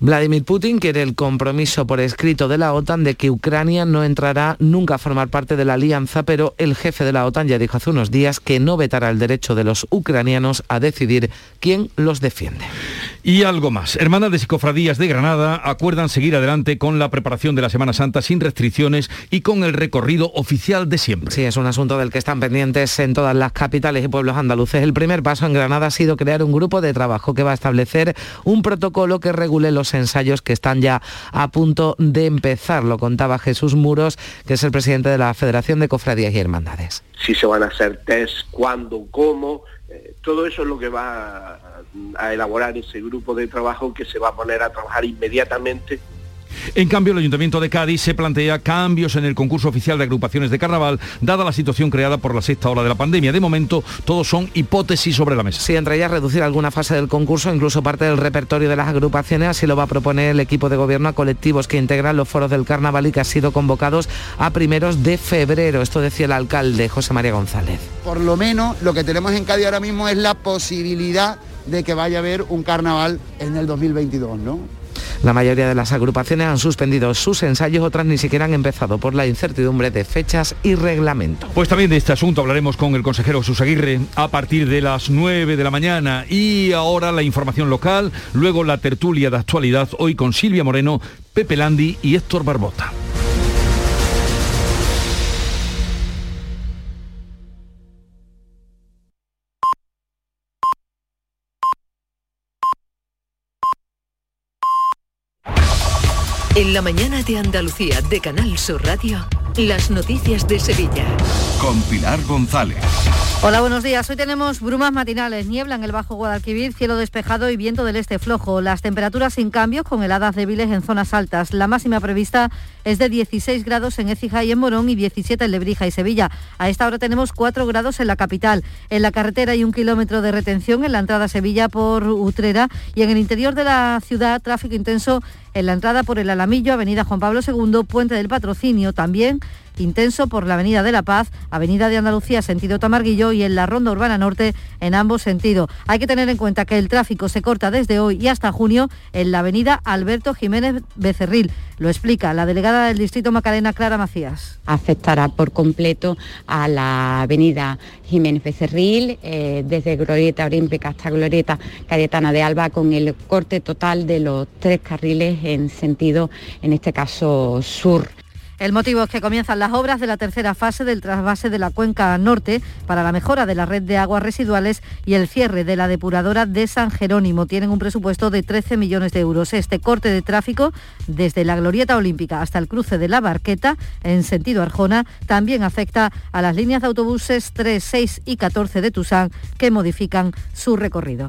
Vladimir Putin quiere el compromiso por escrito de la OTAN de que Ucrania no entrará nunca a formar parte de la alianza, pero el jefe de la OTAN ya dijo hace unos días que no vetará el derecho de los ucranianos a decidir quién los defiende. Y algo más. Hermanas y cofradías de Granada acuerdan seguir adelante con la preparación de la Semana Santa sin restricciones y con el recorrido oficial de siempre. Sí, es un asunto del que están pendientes en todas las capitales y pueblos andaluces. El primer paso en Granada ha sido crear un grupo de trabajo que va a establecer un protocolo que regule los ensayos que están ya a punto de empezar. Lo contaba Jesús Muros, que es el presidente de la Federación de Cofradías y Hermandades. Si se van a hacer test, cuándo, cómo, Eh, todo eso es lo que va a elaborar ese grupo de trabajo que se va a poner a trabajar inmediatamente en cambio, el Ayuntamiento de Cádiz se plantea cambios en el concurso oficial de agrupaciones de carnaval, dada la situación creada por la sexta ola de la pandemia. De momento, todos son hipótesis sobre la mesa. Sí, entre ellas reducir alguna fase del concurso, incluso parte del repertorio de las agrupaciones, así lo va a proponer el equipo de gobierno a colectivos que integran los foros del carnaval y que han sido convocados a primeros de febrero. Esto decía el alcalde José María González. Por lo menos lo que tenemos en Cádiz ahora mismo es la posibilidad de que vaya a haber un carnaval en el 2022, ¿no? La mayoría de las agrupaciones han suspendido sus ensayos, otras ni siquiera han empezado por la incertidumbre de fechas y reglamento. Pues también de este asunto hablaremos con el consejero Jesús Aguirre a partir de las 9 de la mañana y ahora la información local, luego la tertulia de actualidad, hoy con Silvia Moreno, Pepe Landi y Héctor Barbota. En la mañana de Andalucía de Canal Sur Radio, las noticias de Sevilla. Con Pilar González. Hola, buenos días. Hoy tenemos brumas matinales, niebla en el Bajo Guadalquivir, cielo despejado y viento del este flojo. Las temperaturas sin cambios con heladas débiles en zonas altas. La máxima prevista es de 16 grados en Écija y en Morón y 17 en Lebrija y Sevilla. A esta hora tenemos 4 grados en la capital. En la carretera hay un kilómetro de retención en la entrada a Sevilla por Utrera y en el interior de la ciudad tráfico intenso en la entrada por el Alamillo, Avenida Juan Pablo II, Puente del Patrocinio también intenso por la Avenida de la Paz, Avenida de Andalucía sentido Tamarguillo y en la Ronda Urbana Norte en ambos sentidos. Hay que tener en cuenta que el tráfico se corta desde hoy y hasta junio en la Avenida Alberto Jiménez Becerril. Lo explica la delegada del Distrito Macarena, Clara Macías. Afectará por completo a la Avenida Jiménez Becerril, eh, desde Glorieta Olímpica hasta Glorieta Cayetana de Alba, con el corte total de los tres carriles en sentido, en este caso, sur. El motivo es que comienzan las obras de la tercera fase del trasvase de la cuenca norte para la mejora de la red de aguas residuales y el cierre de la depuradora de San Jerónimo. Tienen un presupuesto de 13 millones de euros. Este corte de tráfico desde la Glorieta Olímpica hasta el cruce de la Barqueta en sentido Arjona también afecta a las líneas de autobuses 3, 6 y 14 de Tusán que modifican su recorrido.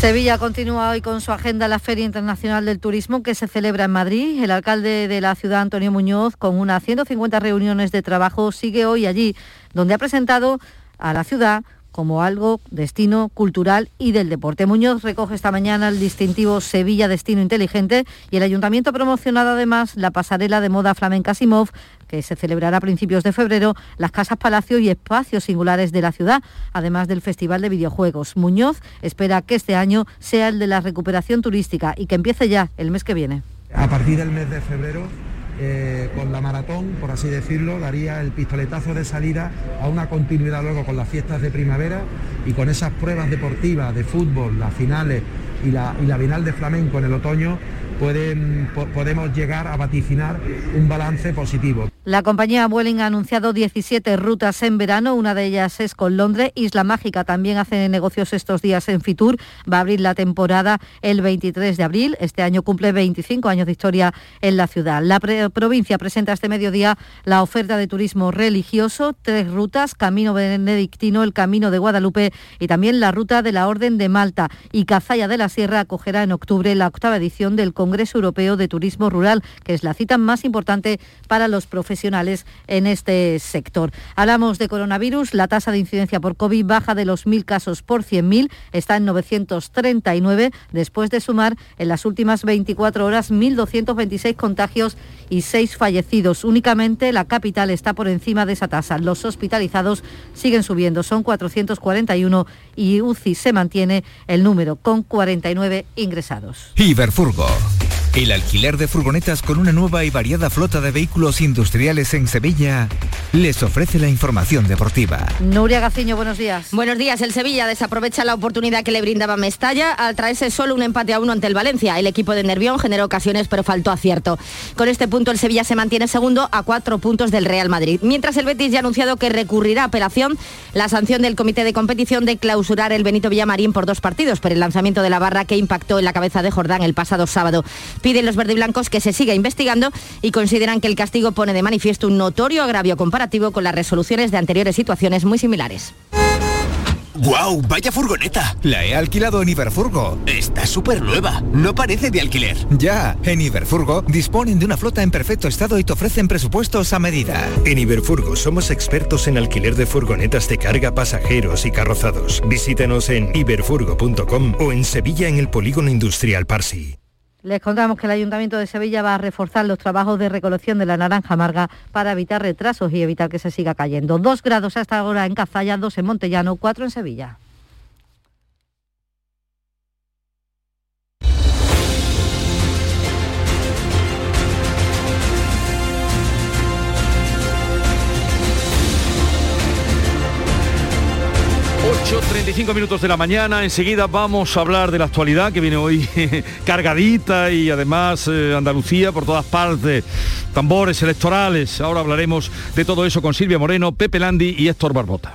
Sevilla continúa hoy con su agenda la Feria Internacional del Turismo que se celebra en Madrid. El alcalde de la ciudad, Antonio Muñoz, con unas 150 reuniones de trabajo, sigue hoy allí, donde ha presentado a la ciudad como algo destino cultural y del deporte. Muñoz recoge esta mañana el distintivo Sevilla Destino Inteligente y el ayuntamiento ha promocionado además la pasarela de moda flamenca Simov que se celebrará a principios de febrero, las casas palacio y espacios singulares de la ciudad, además del Festival de Videojuegos. Muñoz espera que este año sea el de la recuperación turística y que empiece ya el mes que viene. A partir del mes de febrero eh, con la maratón, por así decirlo, daría el pistoletazo de salida a una continuidad luego con las fiestas de primavera y con esas pruebas deportivas de fútbol, las finales y la, y la Bienal de Flamenco en el otoño, podemos llegar a vaticinar un balance positivo. La compañía Vueling ha anunciado 17 rutas en verano, una de ellas es con Londres. Isla Mágica también hace negocios estos días en Fitur. Va a abrir la temporada el 23 de abril. Este año cumple 25 años de historia en la ciudad. La provincia presenta este mediodía la oferta de turismo religioso, tres rutas, Camino Benedictino, el Camino de Guadalupe y también la ruta de la Orden de Malta. Y Cazalla de la Sierra acogerá en octubre la octava edición del Congreso Europeo de Turismo Rural, que es la cita más importante para los profesionales en este sector. Hablamos de coronavirus, la tasa de incidencia por COVID baja de los 1.000 casos por 100.000, está en 939 después de sumar en las últimas 24 horas 1.226 contagios y 6 fallecidos. Únicamente la capital está por encima de esa tasa. Los hospitalizados siguen subiendo, son 441 y UCI se mantiene el número con 49 ingresados. El alquiler de furgonetas con una nueva y variada flota de vehículos industriales en Sevilla les ofrece la información deportiva. Nuria Gaciño, buenos días. Buenos días. El Sevilla desaprovecha la oportunidad que le brindaba Mestalla al traerse solo un empate a uno ante el Valencia. El equipo de Nervión generó ocasiones pero faltó acierto. Con este punto el Sevilla se mantiene segundo a cuatro puntos del Real Madrid. Mientras el Betis ya ha anunciado que recurrirá a apelación la sanción del comité de competición de clausurar el Benito Villamarín por dos partidos por el lanzamiento de la barra que impactó en la cabeza de Jordán el pasado sábado. Piden los verdiblancos que se siga investigando y consideran que el castigo pone de manifiesto un notorio agravio comparativo con las resoluciones de anteriores situaciones muy similares. ¡Guau! ¡Vaya furgoneta! La he alquilado en Iberfurgo. Está súper nueva. No parece de alquiler. Ya, en Iberfurgo disponen de una flota en perfecto estado y te ofrecen presupuestos a medida. En Iberfurgo somos expertos en alquiler de furgonetas de carga, pasajeros y carrozados. Visítenos en iberfurgo.com o en Sevilla en el Polígono Industrial Parsi. Les contamos que el Ayuntamiento de Sevilla va a reforzar los trabajos de recolección de la naranja amarga para evitar retrasos y evitar que se siga cayendo. Dos grados hasta ahora en Cazalla, dos en Montellano, cuatro en Sevilla. 8.35 minutos de la mañana, enseguida vamos a hablar de la actualidad que viene hoy cargadita y además eh, Andalucía por todas partes, tambores electorales, ahora hablaremos de todo eso con Silvia Moreno, Pepe Landi y Héctor Barbota.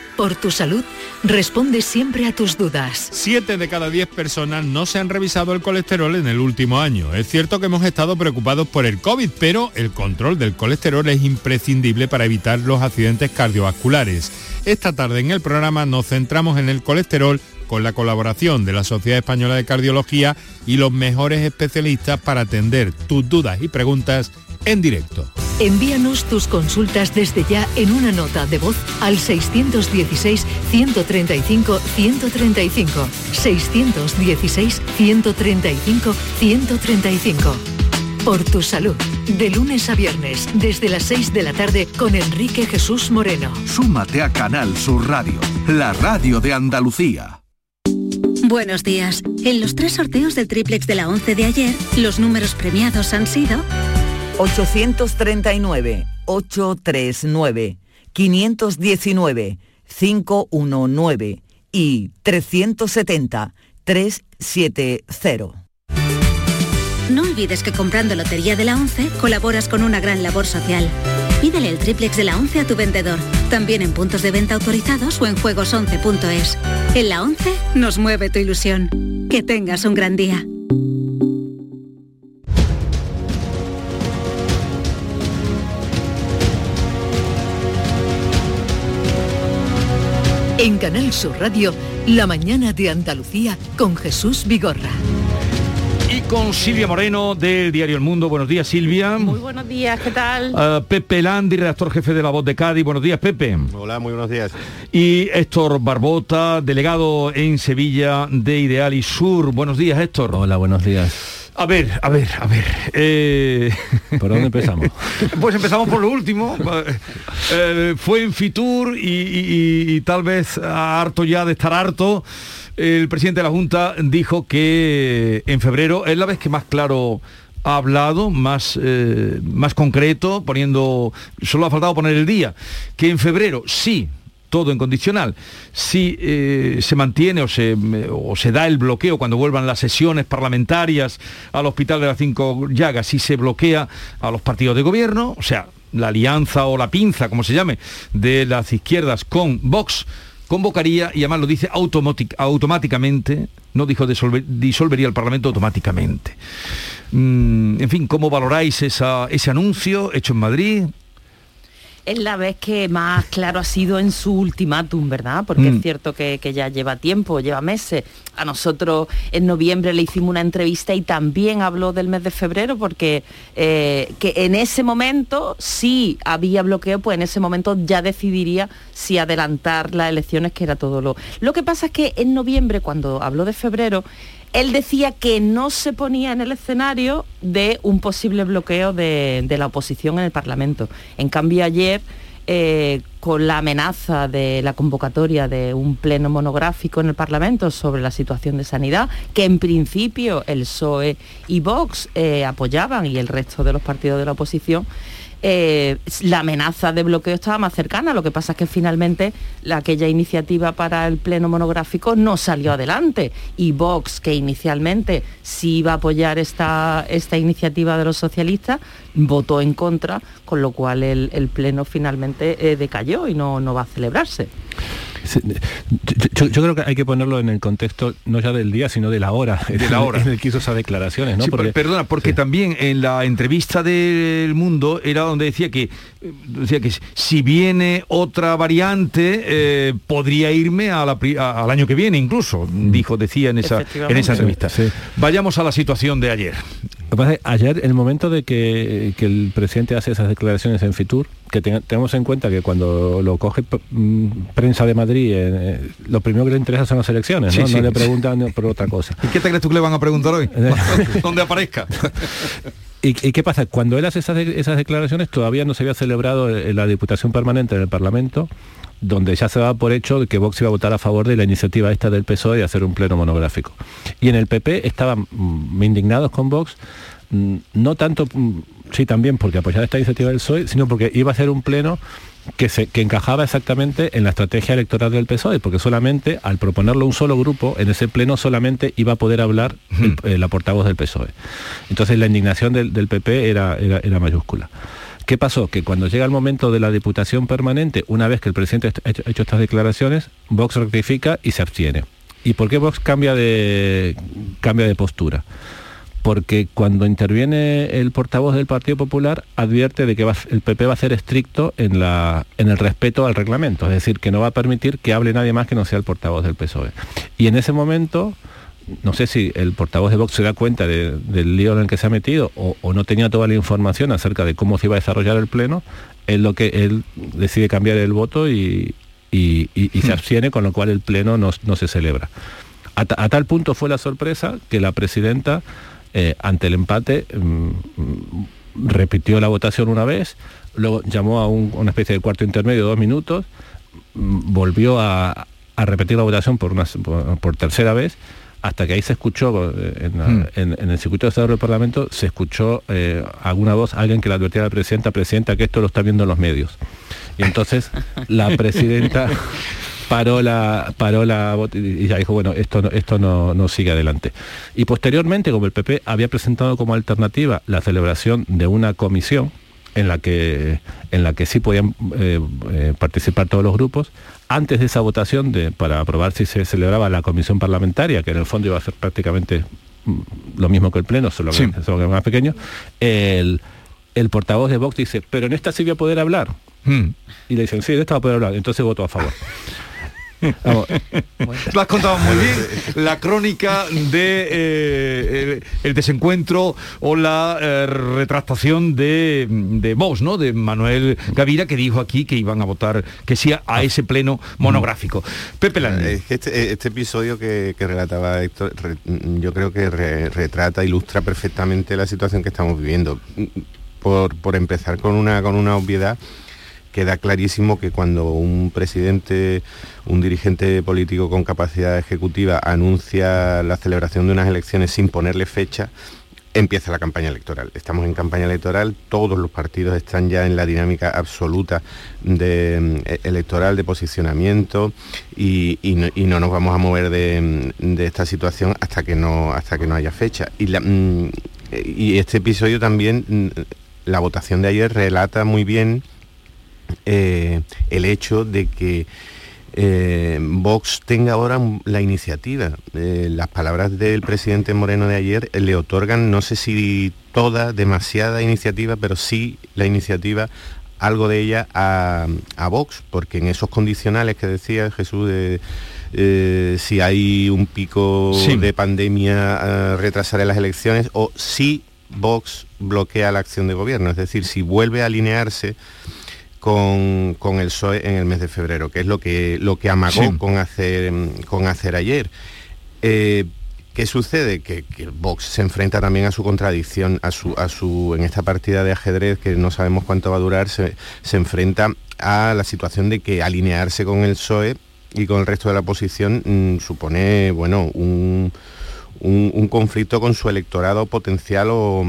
por tu salud, responde siempre a tus dudas. Siete de cada diez personas no se han revisado el colesterol en el último año. Es cierto que hemos estado preocupados por el COVID, pero el control del colesterol es imprescindible para evitar los accidentes cardiovasculares. Esta tarde en el programa nos centramos en el colesterol con la colaboración de la Sociedad Española de Cardiología y los mejores especialistas para atender tus dudas y preguntas en directo. Envíanos tus consultas desde ya en una nota de voz al 616-135-135. 616-135-135. Por tu salud. De lunes a viernes, desde las 6 de la tarde, con Enrique Jesús Moreno. Súmate a Canal Sur Radio, la radio de Andalucía. Buenos días. En los tres sorteos del triplex de la 11 de ayer, los números premiados han sido 839, 839, 519, 519 y 370, 370. No olvides que comprando Lotería de la 11 colaboras con una gran labor social. Pídele el triplex de la 11 a tu vendedor, también en puntos de venta autorizados o en juegos11.es. En la 11 nos mueve tu ilusión. Que tengas un gran día. En Canal Sur Radio, La mañana de Andalucía con Jesús Vigorra. Y con Silvia Moreno del diario El Mundo. Buenos días, Silvia. Muy buenos días, ¿qué tal? Uh, Pepe Landi, redactor jefe de La Voz de Cádiz. Buenos días, Pepe. Hola, muy buenos días. Y Héctor Barbota, delegado en Sevilla de Ideal y Sur. Buenos días, Héctor. Hola, buenos días. A ver, a ver, a ver. Eh... ¿Por dónde empezamos? pues empezamos por lo último. Eh, fue en Fitur y, y, y, tal vez harto ya de estar harto. El presidente de la Junta dijo que en febrero es la vez que más claro ha hablado, más, eh, más concreto, poniendo. Solo ha faltado poner el día. Que en febrero sí todo en condicional. Si eh, se mantiene o se, o se, da el bloqueo cuando vuelvan las sesiones parlamentarias al Hospital de las Cinco Llagas, si se bloquea a los partidos de gobierno, o sea, la alianza o la pinza, como se llame, de las izquierdas con Vox, convocaría, y además lo dice automáticamente, no dijo disolver, disolvería el Parlamento automáticamente. Mm, en fin, ¿cómo valoráis ese anuncio hecho en Madrid? Es la vez que más claro ha sido en su ultimátum, ¿verdad? Porque es Mm. cierto que, que ya lleva tiempo, lleva meses. A nosotros en noviembre le hicimos una entrevista y también habló del mes de febrero porque eh, que en ese momento sí había bloqueo, pues en ese momento ya decidiría si adelantar las elecciones, que era todo lo... Lo que pasa es que en noviembre, cuando habló de febrero, él decía que no se ponía en el escenario de un posible bloqueo de, la oposición en el Parlamento. En cambio, ayer, eh, con la amenaza de la convocatoria de un pleno monográfico en el Parlamento sobre la situación de sanidad, que en principio el PSOE y Vox eh, apoyaban y el resto de los partidos de la oposición, eh, la amenaza de bloqueo estaba más cercana. Lo que pasa es que finalmente la, aquella iniciativa para el pleno monográfico no salió adelante y Vox, que inicialmente sí iba a apoyar esta, iniciativa de los socialistas, votó en contra, con lo cual el, pleno finalmente eh, decayó y no va a celebrarse. Yo, yo creo que hay que ponerlo en el contexto no ya del día, sino de la hora. De la hora. En el que hizo esas declaraciones, ¿no? Sí, per- perdona, porque también en la entrevista del Mundo era donde decía que decía que si viene otra variante eh, podría irme a la pri- a- al año que viene incluso, dijo, decía en esa en esa entrevista. Sí. Vayamos a la situación de ayer. Lo que pasa es que ayer, el momento de que, que el presidente hace esas declaraciones en Fitur, que tenga- tengamos en cuenta que cuando lo coge mm, prensa de Madrid, eh, eh, lo primero que le interesa son las elecciones, ¿no? Sí, No sí. le preguntan por otra cosa. ¿Y qué te crees tú que le van a preguntar hoy? Donde aparezca. ¿Y, y qué pasa? Cuando él hace esas, esas declaraciones todavía no se había celebrado eh, la Diputación Permanente en el Parlamento, donde ya se daba por hecho de que Vox iba a votar a favor de la iniciativa esta del PSOE de hacer un pleno monográfico. Y en el PP estaban mm, indignados con Vox, mm, no tanto, mm, sí también porque apoyaba esta iniciativa del PSOE, sino porque iba a ser un pleno que, se, que encajaba exactamente en la estrategia electoral del PSOE, porque solamente al proponerlo un solo grupo, en ese pleno solamente iba a poder hablar el- eh, la portavoz del PSOE. Entonces la indignación del, del PP era, era, era mayúscula. ¿Qué pasó? Que cuando llega el momento de la Diputación Permanente, una vez que el presidente ha hecho, estas declaraciones, Vox rectifica y se abstiene. ¿Y por qué Vox cambia de, cambia de postura? porque cuando interviene el portavoz del Partido Popular advierte de que va- el PP va a ser estricto en, la, en el respeto al reglamento, es decir, que no va a permitir que hable nadie más que no sea el portavoz del PSOE. Y en ese momento, no sé si el portavoz de Vox se da cuenta de- del lío en el que se ha metido o, o no tenía toda la información acerca de cómo se iba a desarrollar el pleno, él, lo que, él decide cambiar el voto y, y- y- y se abstiene, con lo cual el pleno no, no se celebra. A, ta- a tal punto fue la sorpresa que la presidenta, eh, ante el empate, mm, mm, repitió la votación una vez, luego llamó a un- una especie de cuarto intermedio dos minutos, mm, volvió a, a repetir la votación por, una, por, por tercera vez, hasta que ahí se escuchó, eh, en, la- Mm. en- en el circuito de Estado del Parlamento, se escuchó eh, alguna voz, alguien que le advertía a la presidenta, presidenta, que esto lo está viendo en los medios. Y entonces la presidenta paró la paró la y ya dijo bueno esto no, esto no, no sigue adelante y posteriormente como el PP había presentado como alternativa la celebración de una comisión en la que en la que sí podían eh, participar todos los grupos antes de esa votación de, para aprobar si se celebraba la comisión parlamentaria que en el fondo iba a ser prácticamente mm, lo mismo que el pleno solo que, Sí. solo que más pequeño el el portavoz de Vox dice pero en esta sí voy a poder hablar Mm. y le dicen, sí, de esta va a poder hablar. Entonces votó a favor. Vamos, Lo has contado muy bien. La crónica de eh, el, el desencuentro o la eh, retractación de, de Vox, ¿no? De Manuel Gavira, que dijo aquí que iban a votar que sí a, a ese pleno monográfico. Pepe Lainez. Es que este, este episodio que, que relataba Héctor, re- yo creo que re- retrata, ilustra perfectamente la situación que estamos viviendo. Por, por empezar con una, con una obviedad, queda clarísimo que cuando un presidente, un dirigente político con capacidad ejecutiva anuncia la celebración de unas elecciones sin ponerle fecha, empieza la campaña electoral. Estamos en campaña electoral, todos los partidos están ya en la dinámica absoluta de, eh, electoral, de posicionamiento, y, no, nos vamos a mover de, esta situación hasta que no, hasta que no haya fecha. Y, mm, y este episodio también, mm, la votación de ayer relata muy bien eh, el hecho de que eh, Vox tenga ahora la iniciativa. Eh, las palabras del presidente Moreno de ayer le otorgan, no sé si toda, demasiada iniciativa, pero sí la iniciativa algo de ella a, a Vox, porque en esos condicionales que decía Jesús de eh, si hay un pico Sí. de pandemia retrasaré las elecciones o si Vox bloquea la acción de gobierno, es decir, si vuelve a alinearse con, con el PSOE en el mes de febrero, que es lo que, lo que amagó Sí. con, hacer, mm, con hacer ayer. Eh, ¿Qué sucede? Que, que Vox se enfrenta también a su contradicción, a su, a su, en esta partida de ajedrez que no sabemos cuánto va a durar, se, se enfrenta a la situación de que alinearse con el PSOE y con el resto de la oposición mm, supone, bueno, un, un, conflicto con su electorado potencial o,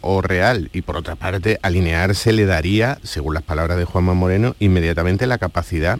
o real. Y por otra parte, alinearse le daría, según las palabras de Juanma Moreno, inmediatamente la capacidad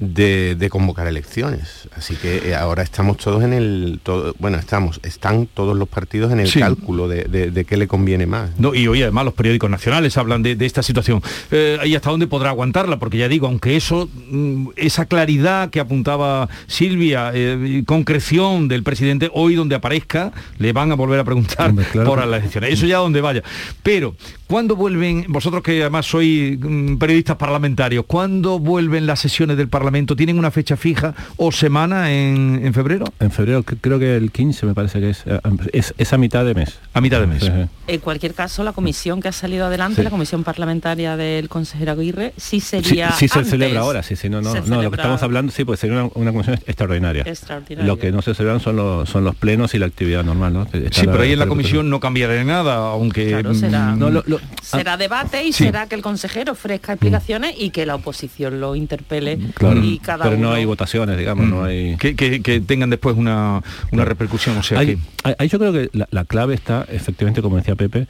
de, de convocar elecciones. Así que eh, ahora estamos todos en el... todo- bueno, estamos, están todos los partidos en el Sí. cálculo de, de- de qué le conviene más. No, y hoy además los periódicos nacionales hablan de, de esta situación. Eh, ¿Y hasta dónde podrá aguantarla? Porque ya digo, aunque eso, mm, esa claridad que apuntaba Silvia, eh, concreción del presidente, hoy donde aparezca, le van a volver a preguntar por las elecciones. Eso ya donde vaya. Pero, ¿cuándo vuelven, vosotros que además sois mm, periodistas parlamentarios, ¿cuándo vuelven las sesiones del Parlamento? ¿Tienen una fecha fija o semana en, en febrero? En febrero creo que el 15 me parece que es, eh, es, es a mitad de mes. A mitad de mes. Sí, sí. En cualquier caso, la comisión que ha salido adelante, Sí. la comisión parlamentaria del consejero Aguirre, sí sería sí se antes. celebra ahora, sí, sí, no, no, lo que estamos hablando, sí, pues sería una, una comisión extraordinaria. Extraordinaria. Lo que no se celebran son los, son los plenos y la actividad normal, ¿no? Está Sí, pero ahí en la comisión no cambiará nada, aunque... Claro, será, mm, No, lo- lo- será debate y Sí. será que el consejero ofrezca explicaciones y que la oposición lo interpele Claro, y cada pero no hay votaciones, digamos, no hay... que, que- que tengan después una, una repercusión. O sea Ahí, que... ahí- ahí yo creo que la, la clave está, efectivamente, como decía Pepe,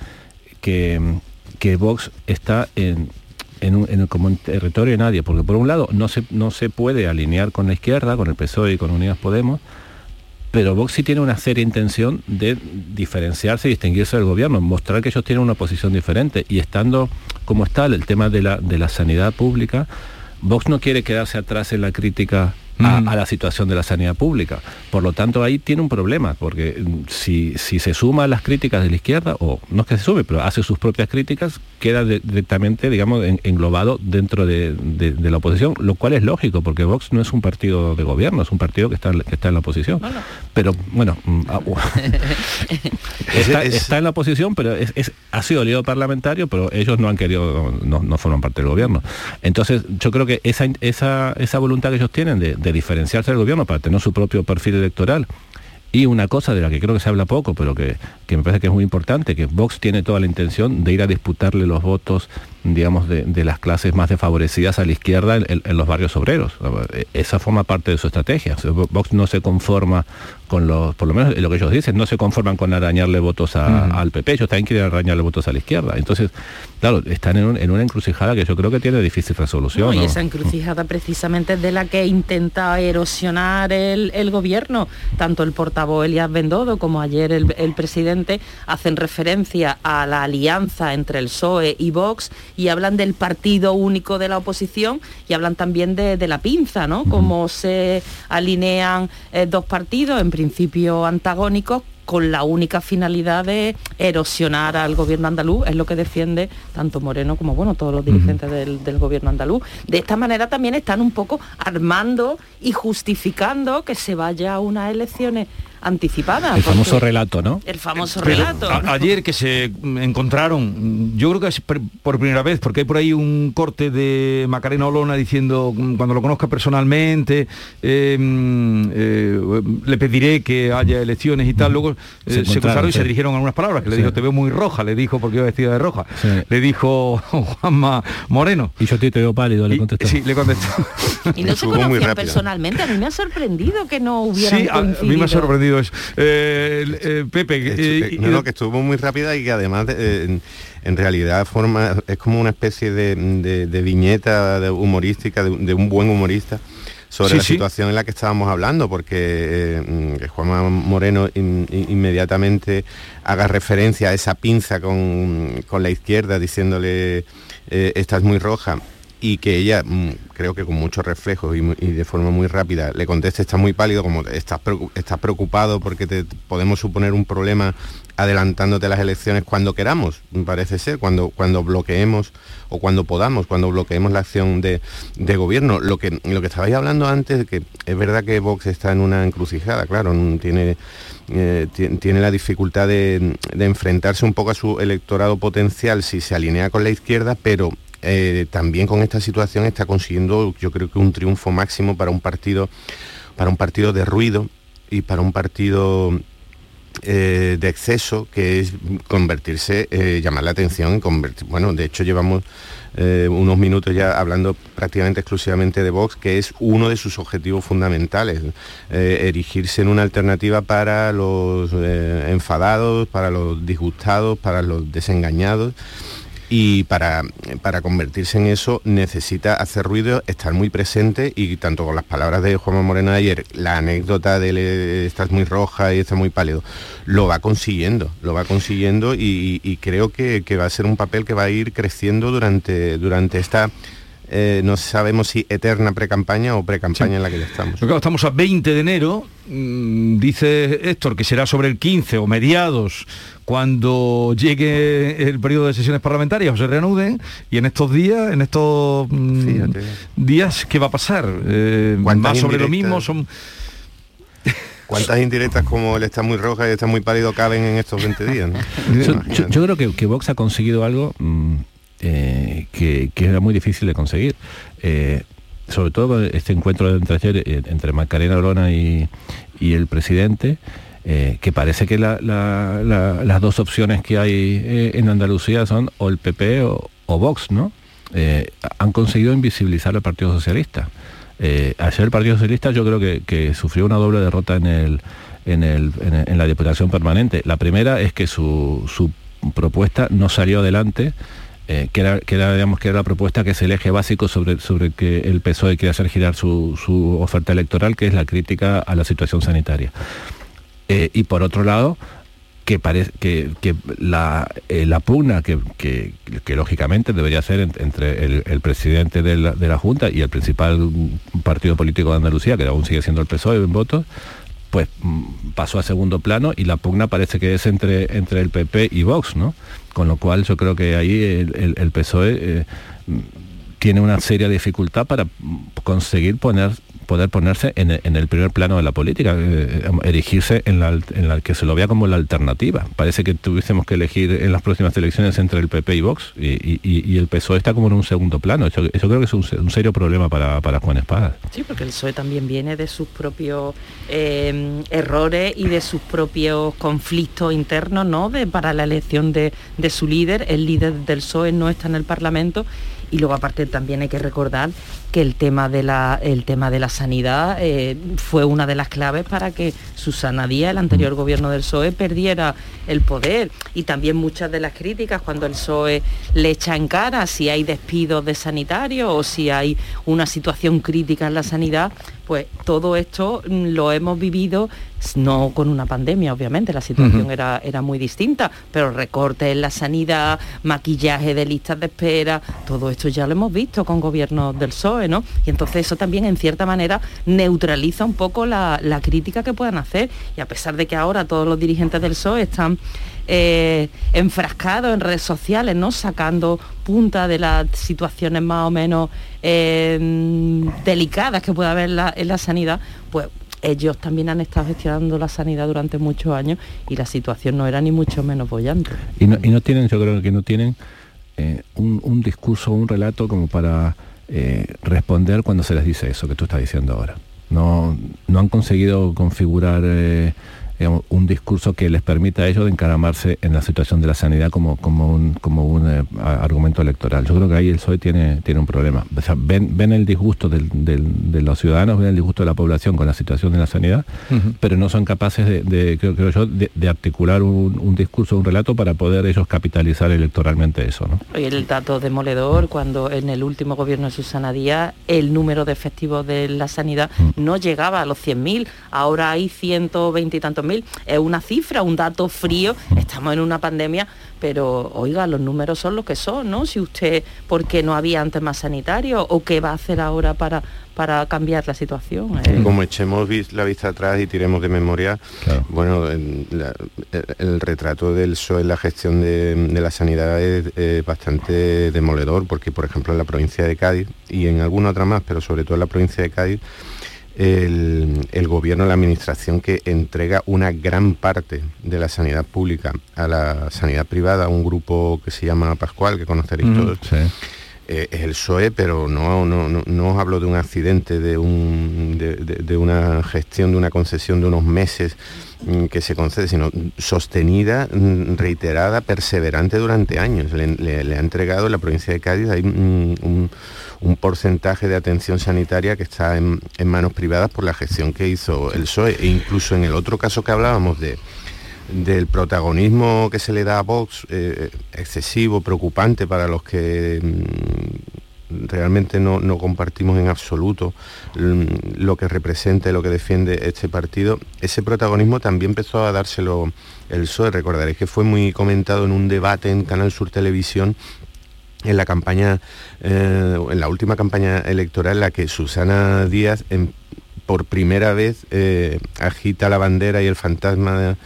que, que Vox está en, en, un, en el, como en territorio de nadie, porque por un lado no se, no se puede alinear con la izquierda, con el PSOE y con Unidas Podemos, pero Vox sí tiene una seria intención de diferenciarse y distinguirse del gobierno, mostrar que ellos tienen una posición diferente y estando como está el tema de la, de la sanidad pública, Vox no quiere quedarse atrás en la crítica a, Mm. a la situación de la sanidad pública. Por lo tanto, ahí tiene un problema, porque mm, si, si se suma a las críticas de la izquierda, o no es que se sume, pero hace sus propias críticas, queda de- directamente, digamos, en- englobado dentro de, de- de la oposición, lo cual es lógico, porque Vox no es un partido de gobierno, es un partido que está, en- que está en la oposición. Pero, bueno, mm, ah, está, Es- está en la oposición, pero es, es- ha sido lío parlamentario, pero ellos no han querido, no, no forman parte del gobierno. Entonces, yo creo que esa, esa, esa voluntad que ellos tienen de, diferenciarse del gobierno para tener su propio perfil electoral, y una cosa de la que creo que se habla poco, pero que, que me parece que es muy importante, que Vox tiene toda la intención de ir a disputarle los votos, digamos, de, de las clases más desfavorecidas a la izquierda en, los barrios obreros. Esa forma parte de su estrategia. O sea, Vox no se conforma con los, por lo menos lo que ellos dicen, no se conforman con arañarle votos a- al PP, ellos también quieren arañarle votos a la izquierda. Entonces, claro, están en, un- en una encrucijada que yo creo que tiene difícil resolución. No, y ¿no? esa encrucijada precisamente es de la que intenta erosionar el, el gobierno. Tanto el portavoz Elías Bendodo como ayer el, el presidente hacen referencia a la alianza entre el PSOE y Vox y hablan del partido único de la oposición y hablan también de, de la pinza, ¿no? Cómo se alinean eh, dos partidos, en principio antagónicos, con la única finalidad de erosionar al gobierno andaluz, es lo que defiende tanto Moreno como bueno todos los dirigentes del, del gobierno andaluz. De esta manera también están un poco armando y justificando que se vaya a unas elecciones anticipadas. El famoso relato, ¿no? El famoso Pero relato. a- ayer que se mm, encontraron, mm, yo creo que es por primera vez, porque hay por ahí un corte de Macarena Olona diciendo, mm, cuando lo conozca personalmente, eh, mm, eh, le pediré que haya elecciones y tal. Luego eh, Se se, encontraron, cruzaron y se dirigieron algunas palabras, que le Sí. dijo, te veo muy roja, le dijo, porque iba vestida de roja. Sí. Le dijo Juanma Moreno. Y yo a ti te veo pálido, le contestó. Sí, le contestó. y no se conocían personalmente. A mí me ha sorprendido que no hubieran Sí, a, a mí me ha sorprendido Eh, eh, Pepe, Que- eh, no, no, que estuvo muy rápida y que además de- en, realidad forma es como una especie de, de- de viñeta de humorística de, de un buen humorista sobre Sí, la sí. situación en la que estábamos hablando porque eh, Juanma Moreno in- in- inmediatamente haga referencia a esa pinza con, con la izquierda diciéndole eh, esta es muy roja y que ella mm, creo que con muchos reflejos y, de forma muy rápida le conteste, está muy pálido, como estás, estás preocupado porque te podemos suponer un problema adelantándote las elecciones cuando queramos, parece ser, cuando, cuando bloqueemos o cuando podamos, cuando bloqueemos la acción de, gobierno. Lo que, lo que estabais hablando antes, que es verdad que Vox está en una encrucijada, claro, tiene, eh, tiene la dificultad de, enfrentarse un poco a su electorado potencial si se alinea con la izquierda, pero eh, también con esta situación está consiguiendo yo creo que un triunfo máximo para un partido para un partido de ruido y para un partido eh, de exceso que es convertirse, eh, llamar la atención, convertir, bueno, de hecho llevamos unos minutos ya hablando prácticamente exclusivamente de Vox, que es uno de sus objetivos fundamentales, erigirse en una alternativa para los enfadados, para los disgustados, para los desengañados y para, para convertirse en eso necesita hacer ruido, estar muy presente y tanto con las palabras de Juanma Moreno de ayer, la anécdota de estás muy roja y estás muy pálido, lo va consiguiendo, lo va consiguiendo y, creo que, va a ser un papel que va a ir creciendo durante, durante esta eh, no sabemos si eterna pre-campaña o pre-campaña en la que ya estamos. estamos a 20 de enero, mm, dice Héctor que será sobre el 15 o mediados cuando llegue el periodo de sesiones parlamentarias o se reanuden y en estos días, en estos mm, días, ¿qué va a pasar? Eh, ¿Más sobre lo mismo? Son... ¿Cuántas indirectas como él está muy roja y está muy pálido caben en estos 20 días? yo, creo que, que, Vox ha conseguido algo mm, eh, que, era muy difícil de conseguir. Eh, sobre todo este encuentro entre, eh, entre Macarena Olona y, el presidente, que parece que las dos opciones que hay en Andalucía son o el PP o, Vox, ¿no? han conseguido invisibilizar al Partido Socialista. ayer el Partido Socialista yo creo que, sufrió una doble derrota en, la Diputación Permanente. La primera es que su propuesta no salió adelante eh, que, era, digamos, que era la propuesta que es el eje básico sobre, sobre que el PSOE quiere hacer girar su, oferta electoral, que es la crítica a la situación sanitaria. Eh, y por otro lado, que, parece, que, la, eh, la, pugna que, que, lógicamente debería ser entre el, presidente de la, de la, Junta y el principal partido político de Andalucía, que aún sigue siendo el PSOE en votos, pues mm, pasó a segundo plano y la pugna parece que es entre, entre el PP y Vox, ¿no? Con lo cual yo creo que ahí el, PSOE eh, tiene una seria dificultad para conseguir poner poder ponerse en, el primer plano de la política, eh, eh, erigirse en la, que se lo vea como la alternativa. Parece que tuviésemos que elegir en las próximas elecciones entre el PP y Vox y, el PSOE está como en un segundo plano. Eso, creo que es un, serio problema para, Juan Espada. Sí, porque el PSOE también viene de sus propios eh, errores y de sus propios conflictos internos, ¿no? Para la elección de su líder. El líder del PSOE no está en el Parlamento y luego aparte también hay que recordar que el tema de la, el tema de la sanidad eh, fue una de las claves para que Susana Díaz, el anterior gobierno del PSOE, perdiera el poder. Y también muchas de las críticas cuando el PSOE le echa en cara si hay despidos de sanitarios o si hay una situación crítica en la sanidad, pues todo esto mm, lo hemos vivido no con una pandemia, obviamente, la situación era, era muy distinta, pero recortes en la sanidad, maquillaje de listas de espera, todo esto ya lo hemos visto con gobiernos del PSOE, ¿no? Y entonces eso también en cierta manera neutraliza un poco la, crítica que puedan hacer. Y a pesar de que ahora todos los dirigentes del PSOE están eh, enfrascados en redes sociales, ¿no? Sacando punta de las situaciones más o menos eh, delicadas que pueda haber en la sanidad, pues ellos también han estado gestionando la sanidad durante muchos años y la situación no era ni mucho menos bollante. Y no, tienen, yo creo que no tienen eh, un, discurso, un relato como para eh, responder cuando se les dice eso que tú estás diciendo ahora. No, no han conseguido configurar eh, un discurso que les permita a ellos de encaramarse en la situación de la sanidad como, como un, como un eh, argumento electoral. Yo creo que ahí el PSOE tiene, tiene un problema. ven, ven el disgusto de los ciudadanos, ven el disgusto de la población con la situación de la sanidad, pero no son capaces de, creo, yo, de, articular un, discurso, un relato para poder ellos capitalizar electoralmente eso. ¿no? Y el dato demoledor, cuando en el último gobierno de Susana Díaz el número de efectivos de la sanidad no llegaba a los 100.000, ahora hay 120 y tantos 400.000. Es una cifra, un dato frío, estamos en una pandemia, pero oiga, los números son los que son, ¿no? Si usted, ¿por qué no había antes más sanitario o qué va a hacer ahora para, para cambiar la situación? Eh, Como echemos vis- la vista atrás y tiremos de memoria, bueno, en la- el, el retrato del PSOE en la gestión de, de la sanidad es eh, bastante demoledor, porque por ejemplo en la provincia de Cádiz y en alguna otra más, pero sobre todo en la provincia de Cádiz, el, el gobierno, la administración que entrega una gran parte de la sanidad pública a la sanidad privada, a un grupo que se llama Pascual, que conoceréis Mm, todos. Eh, es el PSOE, pero no, no, no, no os hablo de un accidente, de, un, de, de- de una gestión, de una concesión de unos meses mm, que se concede, sino sostenida, mm, reiterada, perseverante durante años. Le, le- le ha entregado en la provincia de Cádiz hay un, un- un porcentaje de atención sanitaria que está en, manos privadas por la gestión que hizo el PSOE. E incluso en el otro caso que hablábamos de del protagonismo que se le da a Vox, eh, excesivo, preocupante para los que mm, realmente no, no compartimos en absoluto mm, lo que representa y lo que defiende este partido, ese protagonismo también empezó a dárselo el PSOE. Recordaréis que fue muy comentado en un debate en Canal Sur Televisión en la campaña, eh, en la última campaña electoral, la que Susana Díaz por primera vez eh, agita la bandera y el fantasma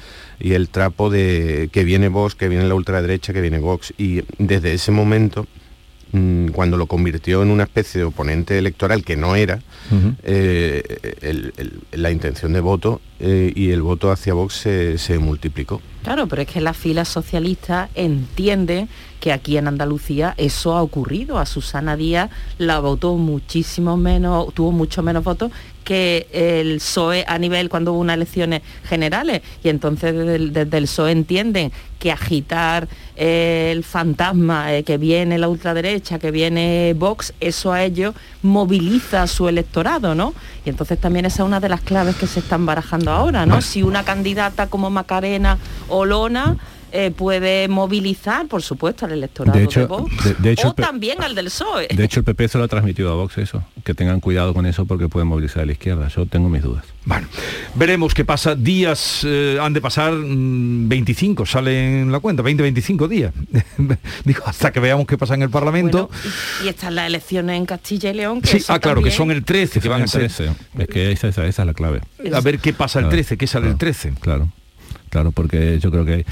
y el trapo de que viene Vox, que viene la ultraderecha, que viene Vox. Y desde ese momento, mm, cuando lo convirtió en una especie de oponente electoral que no era, eh, el- el- la intención de voto eh, y el voto hacia Vox se, se multiplicó. Claro, pero es que las filas socialistas entienden que aquí en Andalucía eso ha ocurrido. A Susana Díaz la votó muchísimo menos, tuvo mucho menos votos que el PSOE a nivel cuando hubo unas elecciones generales. Y entonces desde el, desde el PSOE entienden que agitar eh, el fantasma, eh, que viene la ultraderecha, que viene Vox, eso a ellos moviliza a su electorado, ¿no? Y entonces también esa es una de las claves que se están barajando ahora, ¿no? Si una candidata como Macarena o Lona eh, puede movilizar, por supuesto, al electorado de, Vox, de- de hecho, o también al del PSOE. De hecho, el PP se lo ha transmitido a Vox eso, que tengan cuidado con eso porque pueden movilizar a la izquierda. Yo tengo mis dudas. Veremos qué pasa. Días eh, han de pasar mm, 25, sale en la cuenta, 20, 25 días. Digo, hasta que veamos qué pasa en el Parlamento. y están las elecciones en Castilla y León. Que sí, ah, claro, que son el 13, que van a el ser. 13. Es que esa, esa- esa es la clave. A ver qué pasa el Claro, 13, qué sale el 13. Claro, claro, porque yo creo que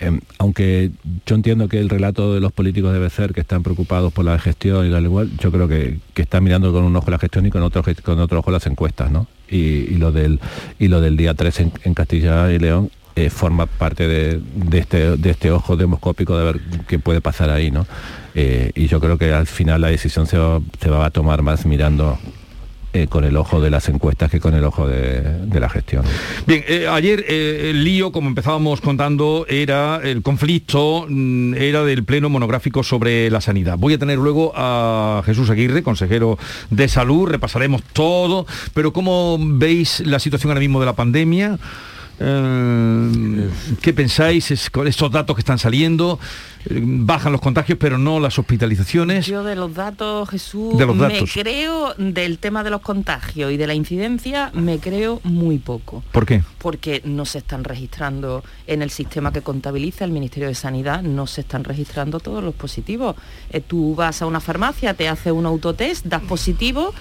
eh, aunque yo entiendo que el relato de los políticos debe ser que están preocupados por la gestión y la igual, yo creo que, que están mirando con un ojo la gestión y con otro con otro ojo las encuestas, ¿no? Y, lo del y lo del día 13 en, Castilla y León eh, forma parte de, este de este ojo demoscópico de ver qué puede pasar ahí, ¿no? Eh, y yo creo que al final la decisión se se va a tomar más mirando eh, con el ojo de las encuestas que con el ojo de, la gestión. Bien, eh, ayer eh, el lío, como empezábamos contando, era el conflicto, mm, era del pleno monográfico sobre la sanidad. Voy a tener luego a Jesús Aguirre, consejero de salud, repasaremos todo, pero ¿cómo veis la situación ahora mismo de la pandemia? Eh, ¿Qué pensáis es- con estos datos que están saliendo? Eh, bajan los contagios, pero no las hospitalizaciones. Yo de los datos, Jesús, De los me datos. creo del tema de los contagios y de la incidencia, me creo muy poco. ¿Por qué? porque no se están registrando en el sistema que contabiliza el Ministerio de Sanidad, no se están registrando todos los positivos. Eh, tú vas a una farmacia, te hace un autotest, das positivo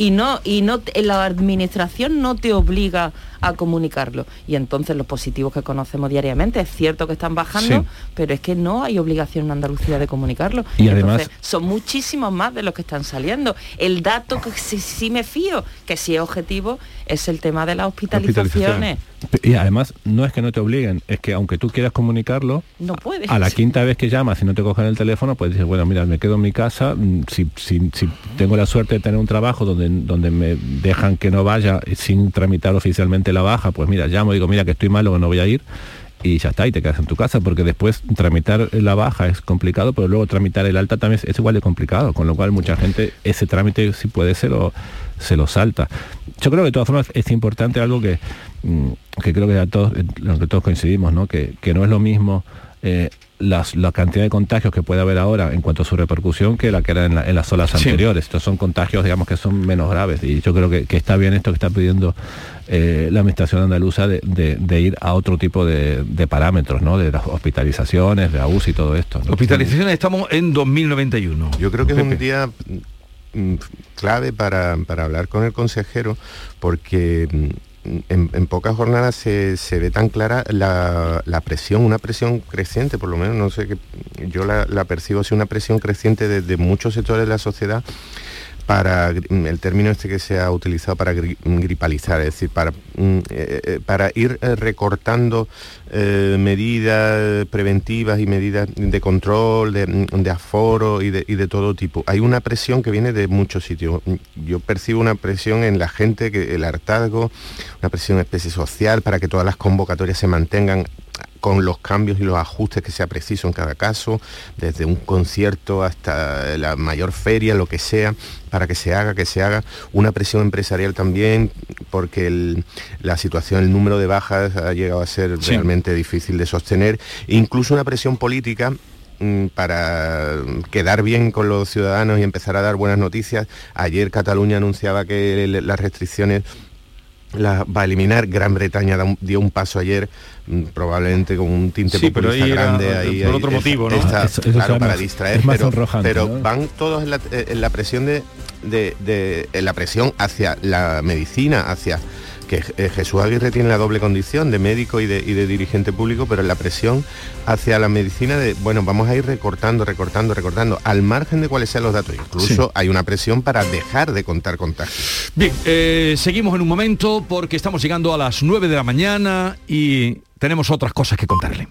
y no y no la administración no te obliga a comunicarlo. Y entonces los positivos que conocemos diariamente es cierto que están bajando Sí. pero es que no hay obligación en Andalucía de comunicarlo. Y además- son muchísimos más de los que están saliendo. El dato que sí, sí me fío que sí es objetivo es el tema de las hospitalizaciones Y además, no es que no te obliguen, es que aunque tú quieras comunicarlo, no puedes a la quinta vez que llamas y no te cogen el teléfono, pues dices, bueno, mira, me quedo en mi casa, mm, si, si- si tengo la suerte de tener un trabajo donde, donde me dejan que no vaya sin tramitar oficialmente la baja, pues mira, llamo, digo, mira, que estoy malo, que no voy a ir, y ya está, y te quedas en tu casa, porque después tramitar la baja es complicado, pero luego tramitar el alta también es, es igual de complicado, con lo cual mucha gente ese trámite si puede se lo, se lo salta. Yo creo que de todas formas es importante algo que, mm, que creo que a todos, en lo que todos coincidimos, ¿no? Que, que no es lo mismo eh, las- la cantidad de contagios que puede haber ahora en cuanto a su repercusión que la que era en, la- en las olas Sí. anteriores. Estos son contagios, digamos, que son menos graves. Y yo creo que, que está bien esto que está pidiendo eh, la Administración andaluza de, de- de ir a otro tipo de, de parámetros, ¿no? De las hospitalizaciones, de AUS y todo esto. ¿no? Hospitalizaciones estamos en 2091. Yo creo que es un día mm, clave para, para hablar con el consejero porque mm, en, pocas jornadas se, se ve tan clara la, la presión, una presión creciente, por lo menos, no sé, que yo la, la percibo así, una presión creciente desde muchos sectores de la sociedad para gri- el término este que se ha utilizado para gri- gripalizar, es decir, para, mm, eh, eh, para ir eh, recortando medidas preventivas y medidas de control, de, mm, de aforo y de, y de todo tipo. Hay una presión que viene de muchos sitios. Yo percibo una presión en la gente, que el hartazgo, una presión especie social para que todas las convocatorias se mantengan con los cambios y los ajustes que sea preciso en cada caso, desde un concierto hasta la mayor feria, lo que sea, para que se haga, que se haga. Una presión empresarial también, porque el- la situación, el número de bajas ha llegado a ser Sí. realmente difícil de sostener. E incluso una presión política mm, para quedar bien con los ciudadanos y empezar a dar buenas noticias. Ayer Cataluña anunciaba que las restricciones las va a eliminar. Gran Bretaña da un- dio un paso ayer, mm, probablemente con un tinte Sí, pero populista ahí era grande. ahí, por ahí otro motivo, ¿no? está, Eso- eso claro, es para más- distraer, pero, sonrojante, pero ¿no? van todos en la, en la presión de, de- de- en la presión hacia la medicina, hacia que eh, Jesús Aguirre tiene la doble condición de médico y de, y de dirigente público, pero la presión hacia la medicina de, bueno, vamos a ir recortando, recortando, recortando, al margen de cuáles sean los datos. Incluso Sí. hay una presión para dejar de contar contagios. Bien, eh, seguimos en un momento porque estamos llegando a las 9 de la mañana y tenemos otras cosas que contarle.